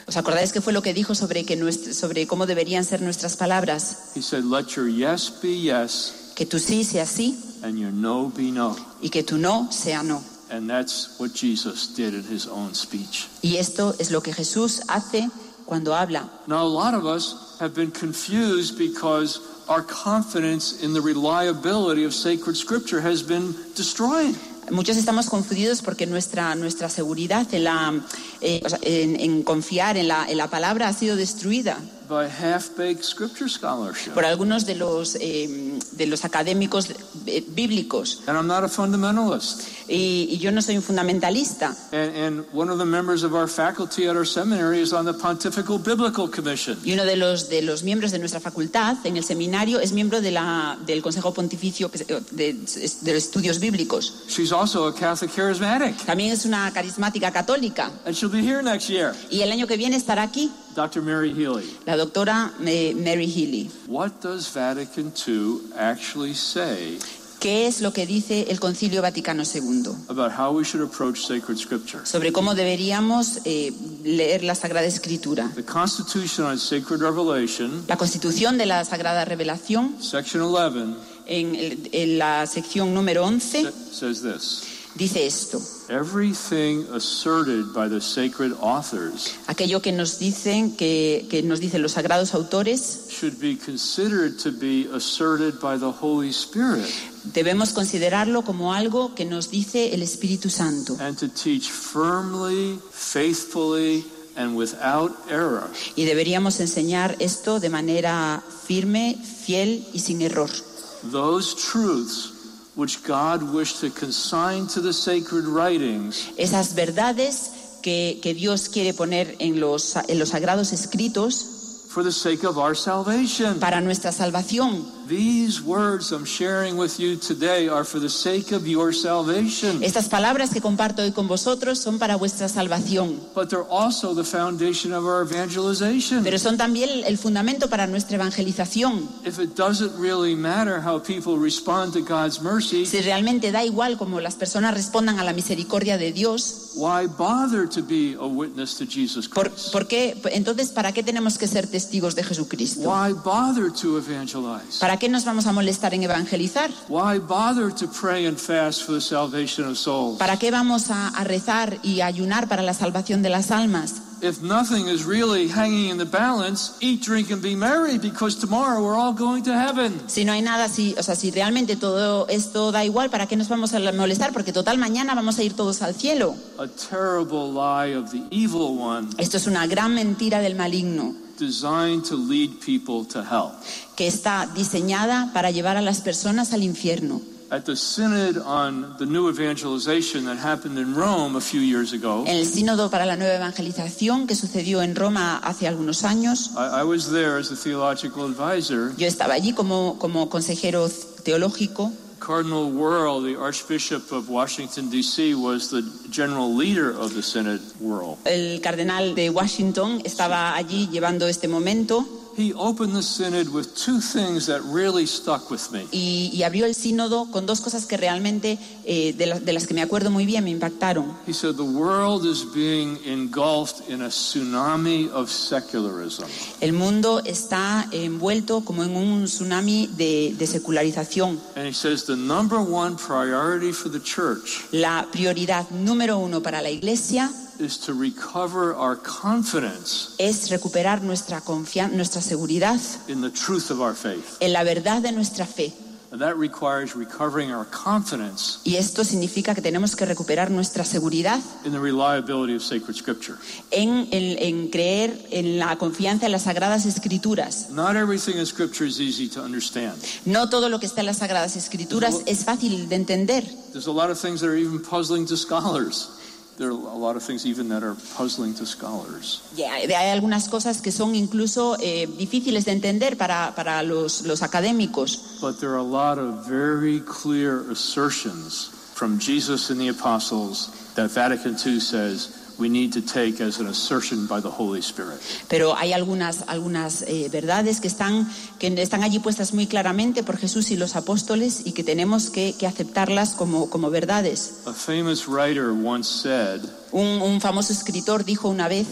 ¿Os acordáis qué fue lo que dijo sobre, que nuestro- sobre cómo deberían ser nuestras palabras? He said, Let your yes be yes, Que tu sí sea sí and your no be no. y que tu no sea no. And that's what Jesus did in his own speech. Y esto es lo que Jesús hace cuando habla. Now, a lot of us have been confused because our confidence in the reliability of sacred scripture has been destroyed. Muchos estamos confundidos porque nuestra, nuestra seguridad en, la, eh, en confiar en la, en la palabra ha sido destruida by half-baked scripture scholarship. por algunos de los, eh, de los académicos eh, bíblicos. And I'm not a fundamentalist. Y, y yo no soy un fundamentalista. And, and one of the members of our faculty at our seminary is on the Pontifical Biblical Commission. Y uno de los, de los miembros de nuestra facultad en el seminario es miembro de la, del Consejo Pontificio se- de, de los Estudios Bíblicos. She's also a Catholic charismatic, También es una carismática católica. and she'll be here next year. Y el año que viene estará aquí Dr. Mary Healy. la doctora Mary Healy. What does Vatican II actually say ¿Qué es lo que dice el Concilio Vaticano II? about how we should approach sacred scripture? Sobre cómo deberíamos eh, leer la Sagrada Escritura. The Constitution on Sacred Revelation, La Constitución de la Sagrada Revelación, section 11, en, el- en la sección número 11, sa- says this. Dice esto. Everything asserted by the sacred authors Aquello que nos dicen, que, que nos dicen los sagrados autores, should be considered to be asserted by the Holy Spirit debemos considerarlo como algo que nos dice el Espíritu Santo and to teach firmly, faithfully, and without error. y deberíamos enseñar esto de manera firme, fiel y sin error. Those truths which God wished to consign to the sacred writings Esas verdades que, que Dios quiere poner en los, en los sagrados escritos for the sake of our salvation. para nuestra salvación. These words I'm sharing with you today are for the sake of your salvation, Estas palabras que comparto hoy con vosotros son para vuestra salvación, but they're also the foundation of our evangelization. pero son también el fundamento para nuestra evangelización. If it doesn't really matter how people respond to God's mercy, Si realmente da igual cómo las personas respondan a la misericordia de Dios, why bother to be a witness to Jesus ¿por, Christ? por qué? entonces ¿para qué tenemos que ser testigos de Jesucristo? Why bother to evangelize? ¿Para qué nos vamos a molestar en evangelizar? Why bother to pray and fast for the salvation of souls? ¿Para qué vamos a, a rezar y a ayunar para la salvación de las almas? If nothing is really hanging in the balance, eat, drink, and be merry, because tomorrow we're all going to heaven. Si no hay nada, si, o sea, si realmente todo esto da igual, ¿para qué nos vamos a molestar? Porque total mañana vamos a ir todos al cielo. A terrible lie of the evil one Esto es una gran mentira del maligno designed to lead people to hell. que está diseñada para llevar a las personas al infierno. At the Synod on the New Evangelization that happened in Rome a few years ago, En el sínodo para la nueva evangelización que sucedió en Roma hace algunos años, I, I was there as a theological advisor. yo estaba allí como, como consejero teológico. Cardinal Wuerl, the Archbishop of Washington, D.C., was the general leader of the Synod Wuerl. El cardenal de Washington estaba allí llevando este momento. He opened the synod with two things that really stuck with me. y, y abrió el sínodo con dos cosas que realmente, eh, de, la- de las que me acuerdo muy bien, me impactaron. He said the world is being engulfed in a tsunami of secularism. El mundo está envuelto como en un tsunami de, de secularización. And he says the number one priority for the church La prioridad número uno para la Iglesia is to recover our confidence es recuperar nuestra confianza, nuestra seguridad in the truth of our faith. en la verdad de nuestra fe. And that requires recovering our confidence Y esto significa que tenemos que recuperar nuestra seguridad in the reliability of sacred scripture. en, en- en creer en la confianza en las Sagradas Escrituras. Not everything in scripture is easy to understand. No todo lo que está en las Sagradas Escrituras es fácil de entender. There's a lot of things that are even puzzling to scholars. There are a lot of things even that are puzzling to scholars. Y Hay hay algunas cosas que son incluso eh, difíciles de entender para, para los, los académicos. But there are a lot of very clear assertions from Jesus and the apostles that Vatican II says we need to take as an assertion by the Holy Spirit. Pero hay algunas, algunas eh, verdades que están, que están allí puestas muy claramente por Jesús y los apóstoles y que tenemos que, que aceptarlas como, como verdades. A famous writer once said, Un, un famoso escritor dijo una vez,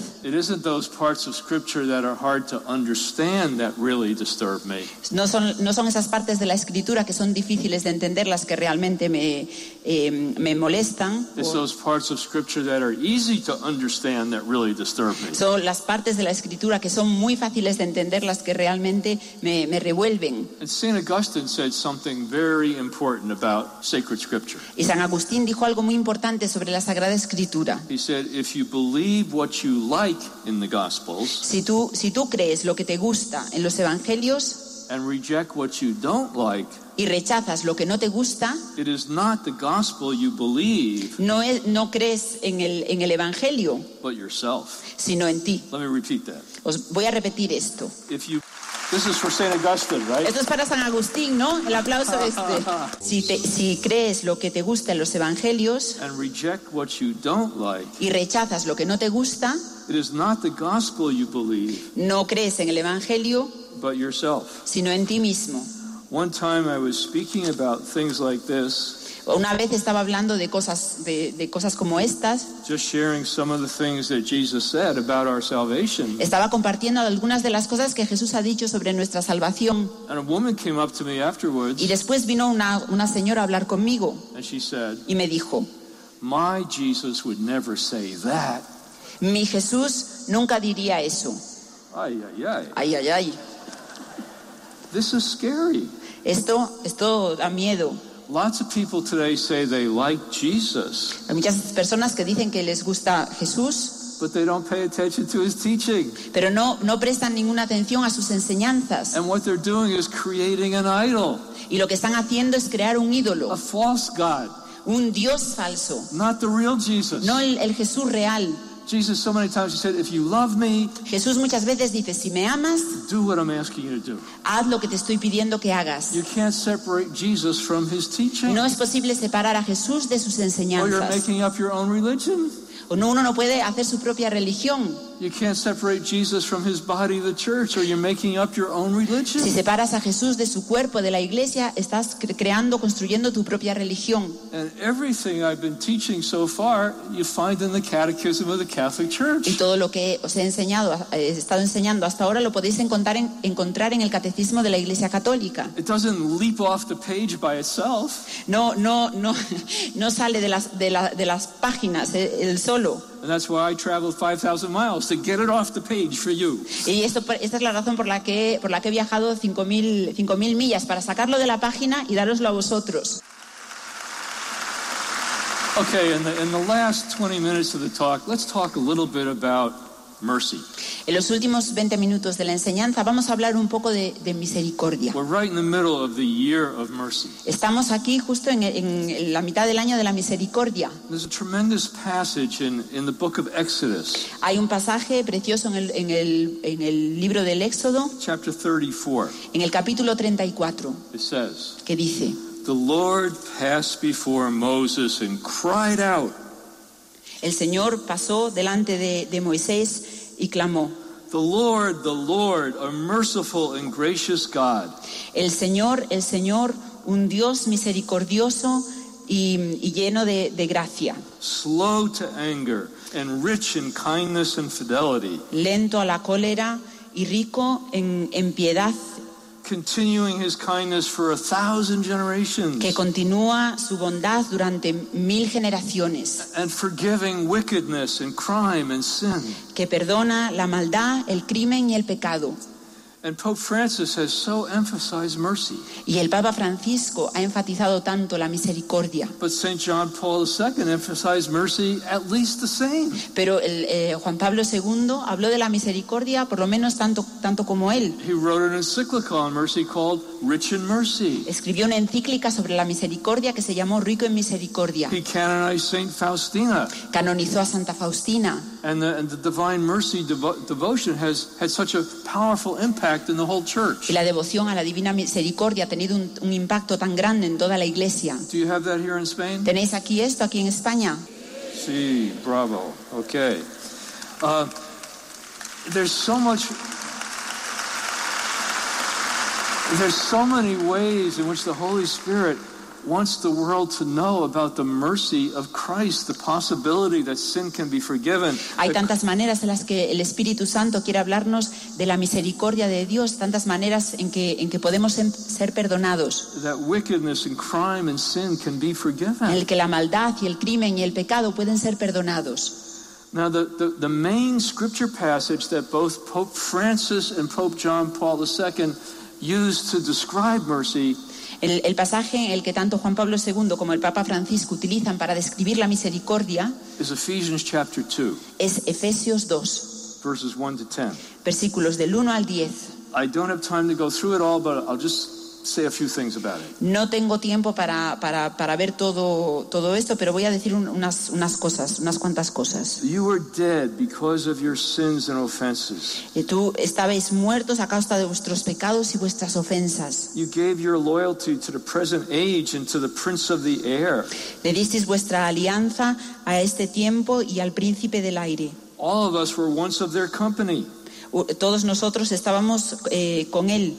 no son, no son esas partes de la escritura que son difíciles de entender las que realmente me, eh, me molestan. Son las partes de la escritura que son muy fáciles de entender las que realmente me, me revuelven. Y San Agustín dijo algo muy importante sobre la Sagrada Escritura. He said, If you believe what you like in the Gospels Si tú, si tú crees lo que te gusta en los Evangelios and reject what you don't like, y rechazas lo que no te gusta, it is not the Gospel you believe, no, es- no crees en el, en el Evangelio, but yourself. sino en ti. Let me repeat that. Os voy a repetir esto. If you, this is for St. Augustine, right? Esto es para San Agustín, ¿no? El aplauso este. Si, te- si crees lo que te gusta en los Evangelios And reject what you don't like, y rechazas lo que no te gusta, it is not the Gospel you believe, no crees en el Evangelio, but yourself. sino en ti mismo. One time I was speaking about things like this, Una vez estaba hablando de cosas, de, de cosas como estas, estaba compartiendo algunas de las cosas que Jesús ha dicho sobre nuestra salvación. And a woman came up to me afterwards Y después vino una, una señora a hablar conmigo and she said, y me dijo, My Jesus would never say that. mi Jesús nunca diría eso. Ay, ay, ay. Ay, ay, ay. This is scary. Esto, esto da miedo. Lots of people today say they like Jesus, Hay muchas personas que dicen que les gusta Jesús, but they don't pay attention to his teaching. pero no, no prestan ninguna atención a sus enseñanzas. And what they're doing is creating an idol, Y lo que están haciendo es crear un a ídolo, false God, un Dios falso, not the real Jesus. no el, el Jesús real. Jesus, so many times, he said, If you love me, Jesús muchas veces dice, si me amas, do what I'm asking you to do. haz lo que te estoy pidiendo que hagas. You can't separate Jesus from his teaching, No es posible separar a Jesús de sus or you're enseñanzas. making up your own religion. O no, uno no puede hacer su propia religión. You can't separate Jesus from his body, the church, or you're making up your own Si religion. separas a Jesús de su cuerpo, de la iglesia, estás cre- creando, construyendo tu propia religión. And everything I've been teaching so far, you find in the Catechism of the Catholic Y Church. todo lo que os he enseñado, he estado enseñando hasta ahora, lo podéis encontrar en, encontrar en el catecismo de la Iglesia Católica. It doesn't leap off the page by itself. No, no, no, no sale de las, de, la- de las páginas eh, el solo. And that's why I traveled 5,000 miles to get it off the page for you. Y esto, esta es la razón por la que, por la que he viajado 5.000 5.000 millas para sacarlo de la página y daroslo a vosotros. Okay, in the, in the last 20 minutes of the talk, let's talk a little bit about mercy. En los últimos 20 minutos de la enseñanza vamos a hablar un poco de, de misericordia. We're right in the middle of the year of mercy. Estamos aquí justo en, en la mitad del año de la misericordia. There's a tremendous passage in, in the book of Exodus, Hay un pasaje precioso en el, en el- en el libro del Éxodo, chapter 34. en el capítulo 34, It says, que dice, The Lord passed before Moses and cried out, el Señor pasó delante de, de Moisés y clamó, The Lord, the Lord, a merciful and gracious God, El Señor, el Señor, un Dios misericordioso y, y lleno de, de gracia, slow to anger, and rich in kindness and fidelity, lento a la cólera y rico en, en piedad, continuing his kindness for a thousand generations, que continúa su bondad durante mil generaciones, and forgiving wickedness and crime and sin. que perdona la maldad, el crimen y el pecado. Y el Papa Francisco ha enfatizado tanto la misericordia. But St. John Paul II emphasized mercy at least the same. Pero el, eh, Juan Pablo II habló de la misericordia por lo menos tanto, tanto como él. He wrote an encyclical on mercy called Rich in Mercy. Escribió una encíclica sobre la misericordia que se llamó Rico en Misericordia. He canonized St. Faustina. Canonizó a Santa Faustina. And the, and the Divine Mercy devo- devotion has had such a powerful impact in the whole church. Y la devoción a la Divina Misericordia ha tenido un, un impacto tan grande en toda la iglesia. Do you have that here in Spain? ¿Tenéis aquí esto, aquí en España? Sí, bravo. Okay. Uh, there's so much. There's so many ways in which the Holy Spirit wants the world to know about the mercy of Christ, the possibility that sin can be forgiven. Hay that tantas maneras en las que el Espíritu Santo quiere hablarnos de la misericordia de Dios, tantas maneras en que, en que podemos em- ser perdonados, that wickedness and crime and sin can be forgiven. en el que la maldad y el crimen y el pecado pueden ser perdonados. Now, the, the, the main scripture passage that both Pope Francis and Pope John Paul II used to describe mercy El, el pasaje en el que tanto Juan Pablo II como el Papa Francisco utilizan para describir la misericordia is Ephesians chapter 2, es Efesios 2, verses 1 to 10. versículos del 1 al 10. I don't have time to go through it all, but I'll just say a few things about it. No tengo tiempo para, para, para ver todo, todo esto, pero voy a decir un- unas, unas cosas, unas cuantas cosas. You were dead because of your sins and offenses. Y tú estabais muertos a causa de vuestros pecados y vuestras ofensas. You gave your loyalty to the present age and to the prince of the air. Le disteis vuestra alianza a este tiempo y al príncipe del aire. All of us were once of their company. Todos nosotros estábamos eh, con él.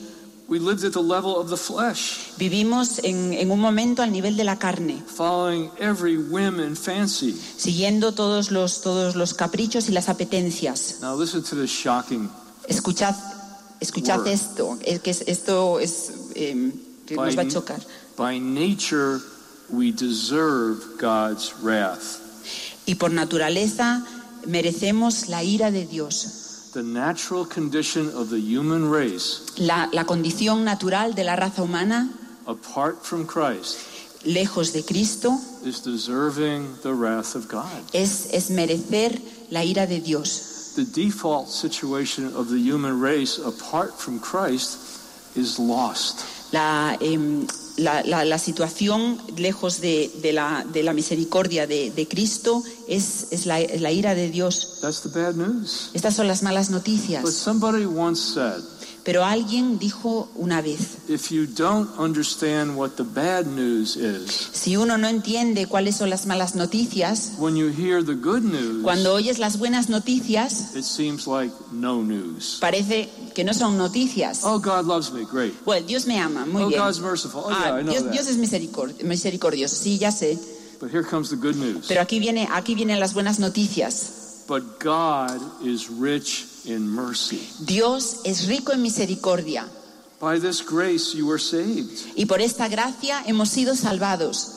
We lived at the level of the flesh, Vivimos en, en un momento al nivel de la carne, following every whim and fancy. siguiendo todos los, todos los caprichos y las apetencias. Now listen to this shocking. Escuchad, escuchad Word. esto, es que es- esto es, eh, que nos va a chocar. by nature, we deserve God's wrath. Y por naturaleza merecemos la ira de Dios. The natural condition of the human race, La, la condición natural de la raza humana, apart from Christ, lejos de Cristo, is deserving the wrath of God. es, es merecer la ira de Dios. The default situation of the human race, apart from Christ, is lost. La, em, la, la- la situación lejos de, de la, de la misericordia de, de Cristo es, es la, ira de Dios. That's the bad news. Estas son las malas But noticias. somebody once said, Pero alguien dijo una vez, if you don't understand what the bad news is, si uno no entiende cuáles son las malas noticias, when you hear the good news, cuando oyes las buenas noticias, it seems like no news. parece que no son noticias. Oh, God loves me. Great. Bueno, Dios me ama, muy Oh, bien. God's merciful. Oh, yeah, Ah, I know Dios, Dios that. es misericord- misericordioso, sí, ya sé. But here comes the good news. Pero aquí, viene, aquí vienen las buenas noticias. But God is rich in mercy. Dios es rico en misericordia. By this grace you were saved. Y por esta gracia hemos sido salvados.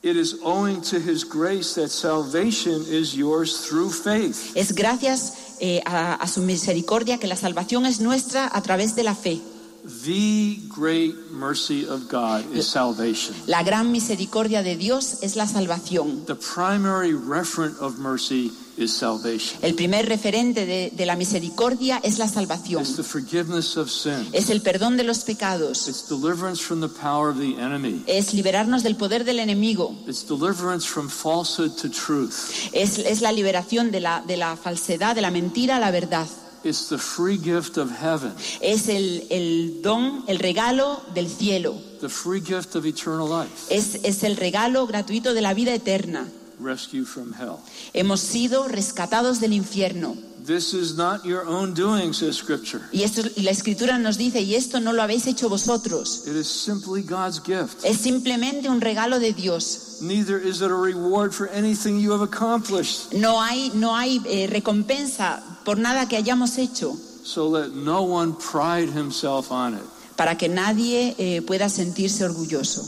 It is owing to his grace that salvation is yours through faith. Es gracias eh, a, a su misericordia que la salvación es nuestra a través de la fe. The great mercy of God is salvation. La gran misericordia de Dios es la salvación. The primary referent of mercy is salvation. El primer referente de, de la misericordia es la salvación. It's the forgiveness of sin. Es el perdón de los pecados. It's deliverance from the power of the enemy. Es liberarnos del poder del enemigo. It's deliverance from falsehood to truth. Es, es la liberación de la, de la falsedad, de la mentira a la verdad. It's the free gift of heaven, Es el, el don, el regalo del cielo. the free gift of eternal life, Es, es el regalo gratuito de la vida eterna. rescue from hell. Hemos sido rescatados del infierno. This is not your own doing, says Scripture. Y, esto, y la escritura nos dice, y esto no lo habéis hecho vosotros. It is simply God's gift. Es simplemente un regalo de Dios. Neither is it a reward for anything you have accomplished. No hay, no hay eh, recompensa por nada que hayamos hecho, So let no one pride himself on it. para que nadie eh, pueda sentirse orgulloso.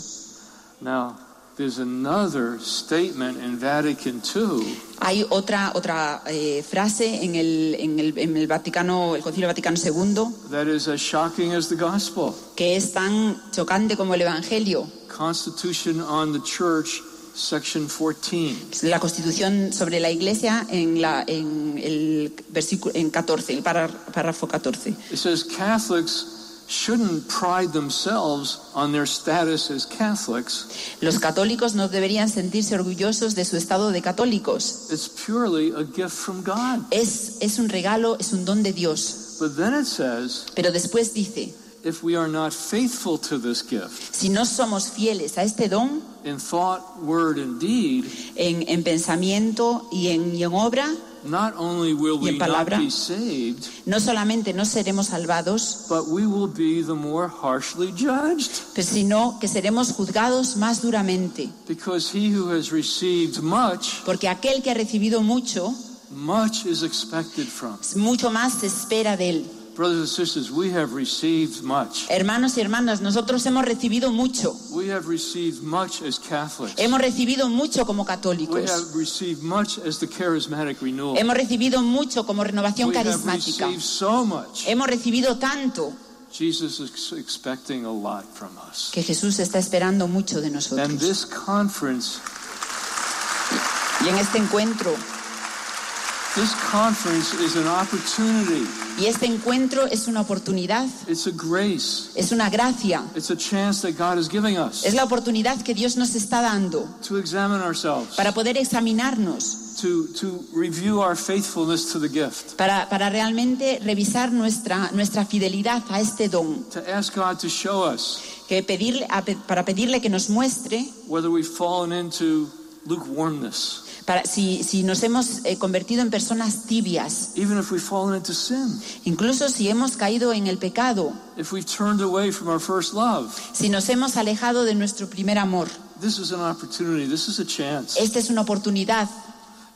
Now, there's another statement in Vatican II Hay otra, otra eh, frase en el, en, el, en el Vaticano, el Concilio Vaticano II, that is as shocking as the gospel. que es tan chocante como el Evangelio. Constitution on the Church, section 14. La Constitución sobre la Iglesia en, la, en el versículo en 14, el párrafo párrafo 14. It says Catholics shouldn't pride themselves on their status as Catholics. Los católicos no deberían sentirse orgullosos de su estado de católicos. It's purely a gift from God. Es, es un regalo, es un don de Dios. But then it says, Pero después dice, if we are not faithful to this gift si no somos fieles a este don in thought, word, and deed, en, en pensamiento y en, y en obra, Y en palabra. be saved, no solamente no seremos salvados, but we will be the more harshly judged. pero sino que seremos juzgados más duramente. Because he who has received much, Porque aquel que ha recibido mucho, much is expected from. mucho más se espera de él. Brothers and sisters, we have received much. Hermanos y hermanas, nosotros hemos recibido mucho. We have received much as Catholics. Hemos recibido mucho como We católicos. have received much as the charismatic renewal. Hemos recibido mucho como renovación We have carismática. received so much. Hemos recibido tanto Jesus is expecting a lot from us. que Jesús está esperando mucho de And nosotros. this conference, Y en este encuentro, this conference is an opportunity. y este encuentro es una oportunidad, It's a grace. es una gracia, It's a chance that God is giving us es la oportunidad que Dios nos está dando to examine ourselves, para poder examinarnos, to, to review our faithfulness to the gift, para, para realmente revisar nuestra, nuestra fidelidad a este don, to ask God to show us que pedirle, para pedirle que nos muestre whether we've fallen into lukewarmness, para, si, si nos hemos eh, convertido en personas tibias, even if we've fallen into sin, incluso si hemos caído en el pecado, if we've turned away from our first love. si nos hemos alejado de nuestro primer amor. This is an opportunity. This is a chance. Esta es una oportunidad,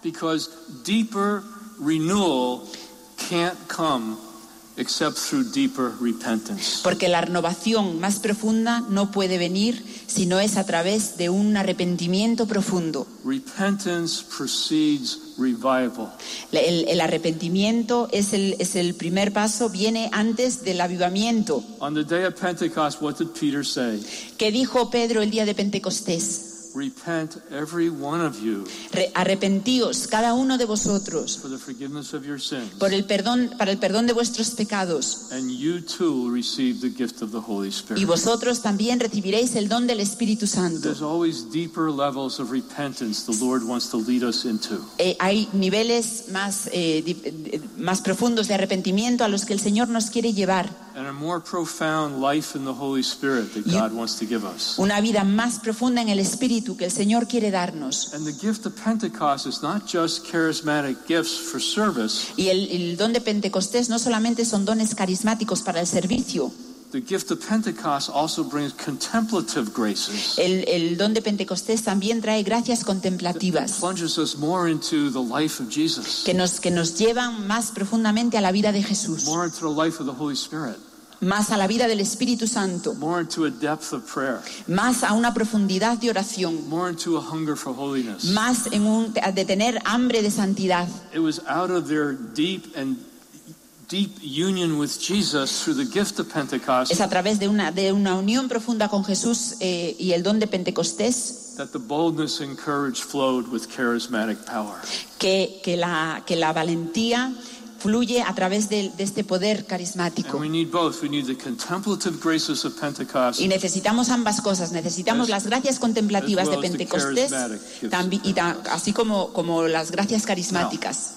Because deeper renewal can't come except through deeper repentance. porque la renovación más profunda no puede venir si no es a través de un arrepentimiento profundo. Repentance precedes revival. El, el arrepentimiento es el, es el primer paso, viene antes del avivamiento. On the day of Pentecost, what did Peter say? ¿Qué dijo Pedro el día de Pentecostés? Repent, every one of you, Re- arrepentíos cada uno de vosotros for the forgiveness of your sins, por el perdón, para el perdón de vuestros pecados. and you too will receive the gift of the Holy Y Spirit. vosotros también recibiréis el don del Espíritu Santo. There's always deeper levels of repentance the Lord wants to lead us into. Hay niveles más, eh, más profundos de arrepentimiento a los que el Señor nos quiere llevar. And a more profound life in the Holy Spirit that You- God wants to give us. Una vida más profunda en el Espíritu que el Señor quiere darnos. And the gift of Pentecost is not just charismatic gifts for service. Y el, el don de Pentecostés no solamente son dones carismáticos para el servicio. The gift of Pentecost also brings contemplative graces. El, el don de Pentecostés también trae gracias contemplativas plunges us more into the life of Jesus, que nos, que nos llevan más profundamente a la vida de Jesús, more into the life of the Holy Spirit, más a la vida del Espíritu Santo, more into a depth of prayer, más a una profundidad de oración, more into a hunger for holiness. más en un, de tener hambre de santidad. It was out of their deep and Es a través de una, de una unión profunda con Jesús eh, y el don de Pentecostés that the boldness and courage flowed with charismatic power. que, que, la, que la valentía fluye a través de, de este poder carismático. we need both. We need the contemplative graces of Pentecost Y necesitamos ambas cosas. Necesitamos As- las gracias contemplativas as de well the Pentecostés, y así como, como las gracias carismáticas.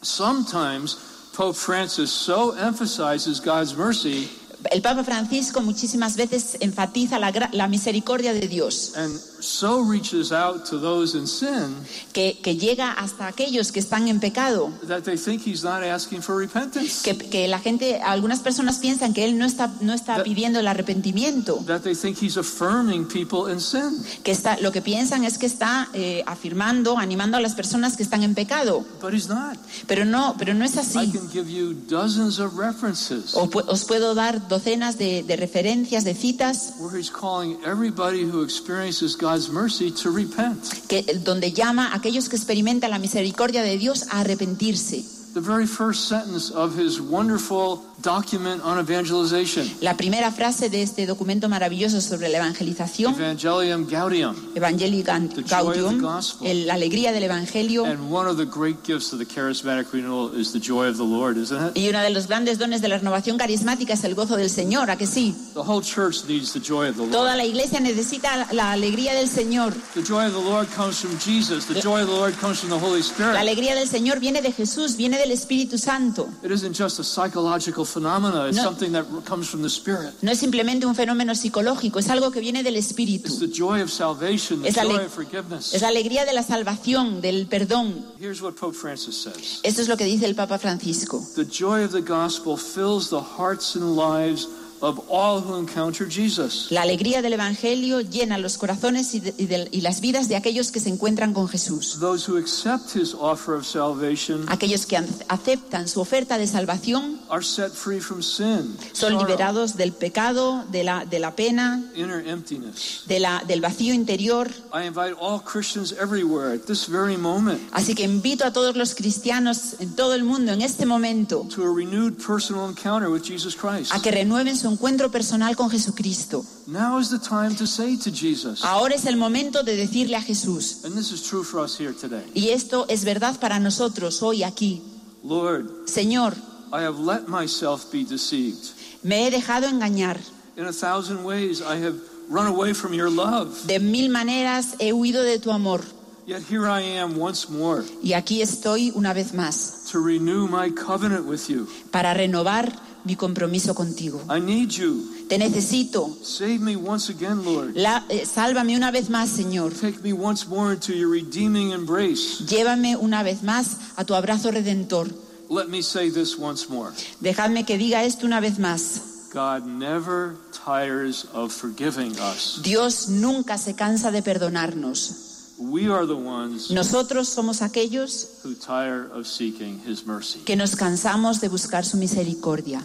Sometimes Pope Francis so emphasizes God's mercy El Papa Francisco muchísimas veces enfatiza la, la misericordia de Dios. and so reaches out to those in sin que, que llega hasta aquellos que están en pecado, that they think he's not asking for repentance. que, que la gente, algunas personas piensan que él no está, no está That- pidiendo el arrepentimiento, That they think he's affirming people in sin. que está, lo que piensan es que está eh, afirmando, animando a las personas que están en pecado, But he's not. pero no, pero no es I así. can give you dozens of references O pu- os puedo dar docenas de, de referencias, de citas, where he's calling everybody who experiences God's mercy to repent. que, donde llama a aquellos que experimentan la misericordia de Dios a arrepentirse. The very first sentence of his wonderful document on evangelization, La primera frase de este documento maravilloso sobre la evangelización, Evangelium Gaudium, Evangelii Gaudium, el- la alegría del Evangelio, and one of the great gifts of the charismatic renewal is the joy of the Lord, isn't it? y uno de los grandes dones de la renovación carismática es el gozo del Señor, ¿a que sí? The whole church needs the joy of the Lord. Toda la iglesia necesita la- la alegría del Señor. The joy of the Lord comes from Jesus. The joy of the Lord comes from the Holy La Spirit. alegría del Señor viene de Jesús, viene del Espíritu Santo. It isn't just a psychological phenomena, it's No. something that comes from the Spirit. No es simplemente un fenómeno psicológico, es algo que viene del Espíritu. It's the joy of salvation, the Es joy of forgiveness. Es la alegría de la salvación, del perdón. Here's what Pope Francis says Esto es lo que dice el Papa Francisco. The joy of the gospel fills the hearts and lives of all who encounter Jesus. La alegría del Evangelio llena los corazones y, de- y de- y las vidas de aquellos que se encuentran con Jesús. Those who accept his offer of salvation Aquellos que an- aceptan su oferta de salvación are set free from sin, son sorrow, liberados del pecado, de la, de la pena, inner emptiness. de la, del vacío interior. I invite all Christians everywhere at this very moment Así que invito a todos los cristianos en todo el mundo en este momento to a renewed personal encounter with Jesus Christ. a que renueven su encuentro personal con Jesucristo. Now is the time to say to Jesus, Ahora es el momento de decirle a Jesús, and this is true for us here today y esto es verdad para nosotros hoy aquí, Lord, Señor, I have let myself be deceived. me he dejado engañar. In a thousand ways, I have run away from your love. De mil maneras he huido de tu amor. Yet here I am once more Y aquí estoy una vez más to renew my covenant with you. para renovar mi compromiso contigo. I need you. Te necesito. Save me once again, Lord. La- eh, sálvame una vez más, Señor. Take me once more into your redeeming embrace. Llévame una vez más a tu abrazo redentor. Let me say this once more Dejadme que diga esto una vez más. God never tires of forgiving us. Dios nunca se cansa de perdonarnos. We are the ones Nosotros somos aquellos who tire of seeking his mercy. que nos cansamos de buscar su misericordia.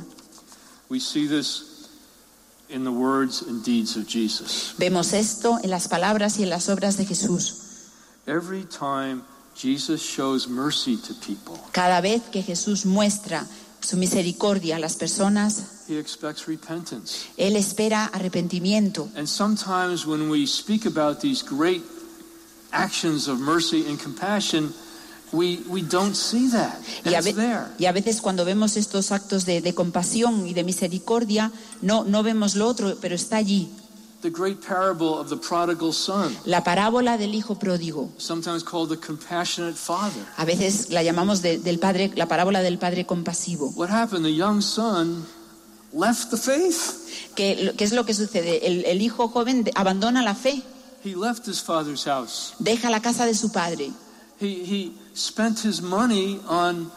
We see this in the words and deeds of Jesus. Vemos esto en las palabras y en las obras de Jesús. Every time Jesus shows mercy to people, Cada vez que Jesús muestra su misericordia a las personas, he expects repentance. Él espera arrepentimiento. And sometimes when we speak about these great actions of mercy and compassion, we, we don't see that. Y a, it's ve- there. y a veces cuando vemos estos actos de, de compasión y de misericordia, no, no vemos lo otro, pero está allí. The great parable of the prodigal son, La parábola del hijo pródigo. sometimes called the compassionate father. A veces la llamamos de- del padre, la parábola del padre compasivo. What happened? The young son left the faith. ¿Qué, qué es lo que sucede? El, el hijo joven abandona la fe, He left his father's house. deja la casa de su padre, He, he spent his money on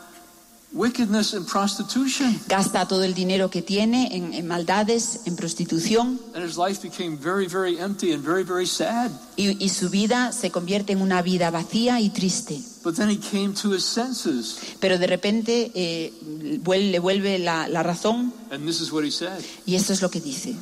wickedness and prostitution. gasta todo el dinero que tiene en, en maldades, en prostitución, And his life became very, very empty and very, very sad. y, y su vida se convierte en una vida vacía y triste. But then he came to his senses. Pero de repente eh, vuel- le vuelve la, la razón And this is what he said y esto es lo que dice.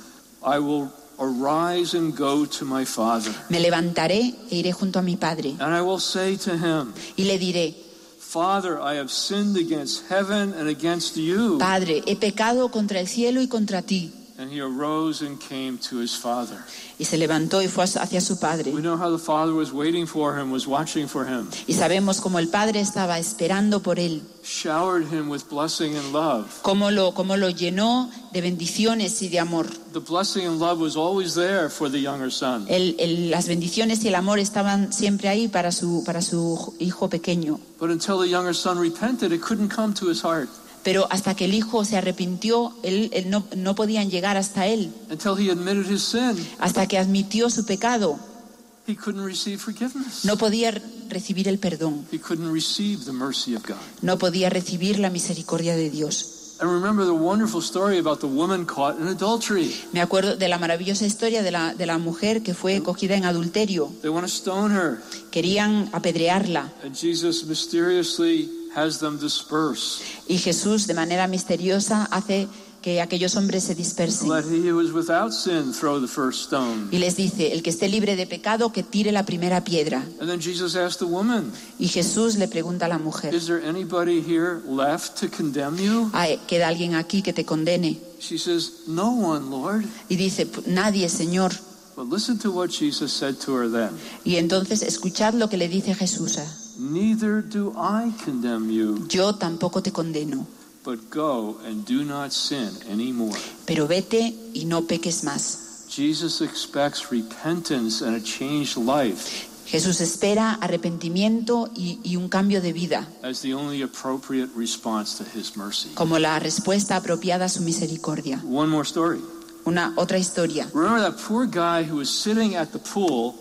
I will arise and go to my father. Me levantaré e iré junto a mi padre And I will say to him, y le diré, Father, I have sinned against heaven and against you. Padre, he pecado contra el cielo y contra ti. And he arose and came to his father. Y se levantó y fue hacia su padre. We know how the father was waiting for him, was watching for him, Y sabemos cómo el padre estaba esperando por él, showered him with blessing and love. cómo lo, cómo lo llenó de bendiciones y de amor. The blessing and love was always there for the younger son. El- el- las bendiciones y el amor estaban siempre ahí para su, para su hijo pequeño. But until the younger son repented, it couldn't come to his heart. Pero hasta que el hijo se arrepintió, él, él no, no podían llegar hasta él. Until he admitted his sin, Hasta que admitió su pecado, He couldn't receive forgiveness. No podía recibir el perdón. He couldn't receive the mercy of God. No podía recibir la misericordia de Dios. And remember the wonderful story about the woman caught in adultery. Me acuerdo de la maravillosa historia de la, de la mujer que fue cogida en adulterio. They want to stone her, Querían apedrearla and Jesus mysteriously has them disperse. y Jesús de manera misteriosa hace que aquellos hombres se dispersen. Let he who is without sin throw the first stone. Y les dice, el que esté libre de pecado, que tire la primera piedra. And then Jesus asked the woman, Y Jesús le pregunta a la mujer, Is there anybody here left to condemn you? "Ay, ¿queda alguien aquí que te condene? She says, No one, Lord. Y dice, nadie, Señor. But listen to what Jesus said to her then. Y entonces escuchad lo que le dice Jesús. Neither do I condemn you, Yo tampoco te condeno, but go and do not sin anymore. pero vete y no peques más. Jesus expects repentance and a changed life Jesús espera arrepentimiento y, y un cambio de vida as the only appropriate response to his mercy. como la respuesta apropiada a su misericordia. One more story. Una otra historia. Remember that poor guy who was sitting at the pool,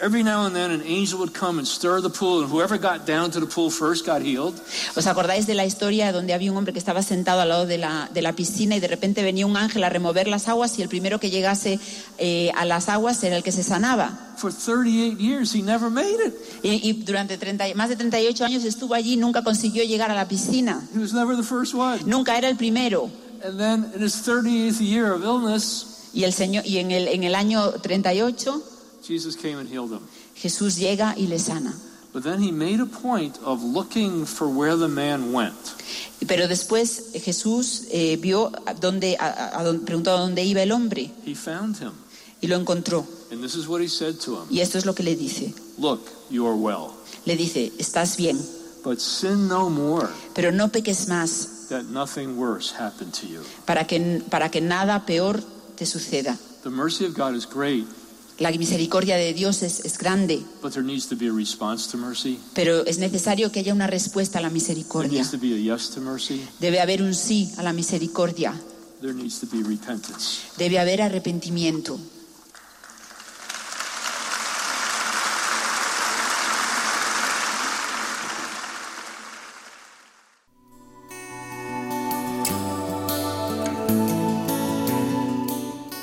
every now and then an angel would come and stir the pool, and whoever got down to the pool first got healed. ¿Os acordáis de la historia donde había un hombre que estaba sentado al lado de la, de la piscina y de repente venía un ángel a remover las aguas y el primero que llegase eh, a las aguas era el que se sanaba? For 38 years, he never made it. Y, y durante 30 más de 38 años estuvo allí y nunca consiguió llegar a la piscina. He was never the first one. Nunca era el primero. And then in his 38th year of illness, Y, el señor, y en, el, en el año 38 Jesus came and healed him. Jesús llega y le sana. But then he made a point of looking for where the man went. Pero después Jesús eh, vio dónde, a- a- a preguntó a dónde iba el hombre He found him. y lo encontró. And this is what he said to him Y esto es lo que le dice. Look, you are well, Le dice, estás bien, but sin no more, pero no peques más that nothing worse happen to you. para que, para que nada peor te suceda. The mercy of God is great, La misericordia de Dios es, es grande, but there needs to be a response to mercy. pero es necesario que haya una respuesta a la There misericordia. needs to be a yes to mercy. Debe haber un sí a la misericordia. There needs to be repentance. Debe haber arrepentimiento.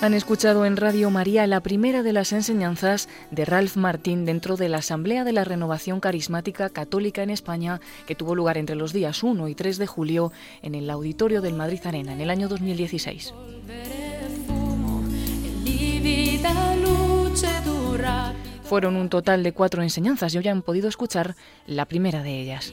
Han escuchado en Radio María la primera de las enseñanzas de Ralph Martín dentro de la Asamblea de la Renovación Carismática Católica en España que tuvo lugar entre los días 1 y 3 de julio en el auditorio del Madrid Arena en el año 2016. Fueron un total de cuatro enseñanzas y hoy han podido escuchar la primera de ellas.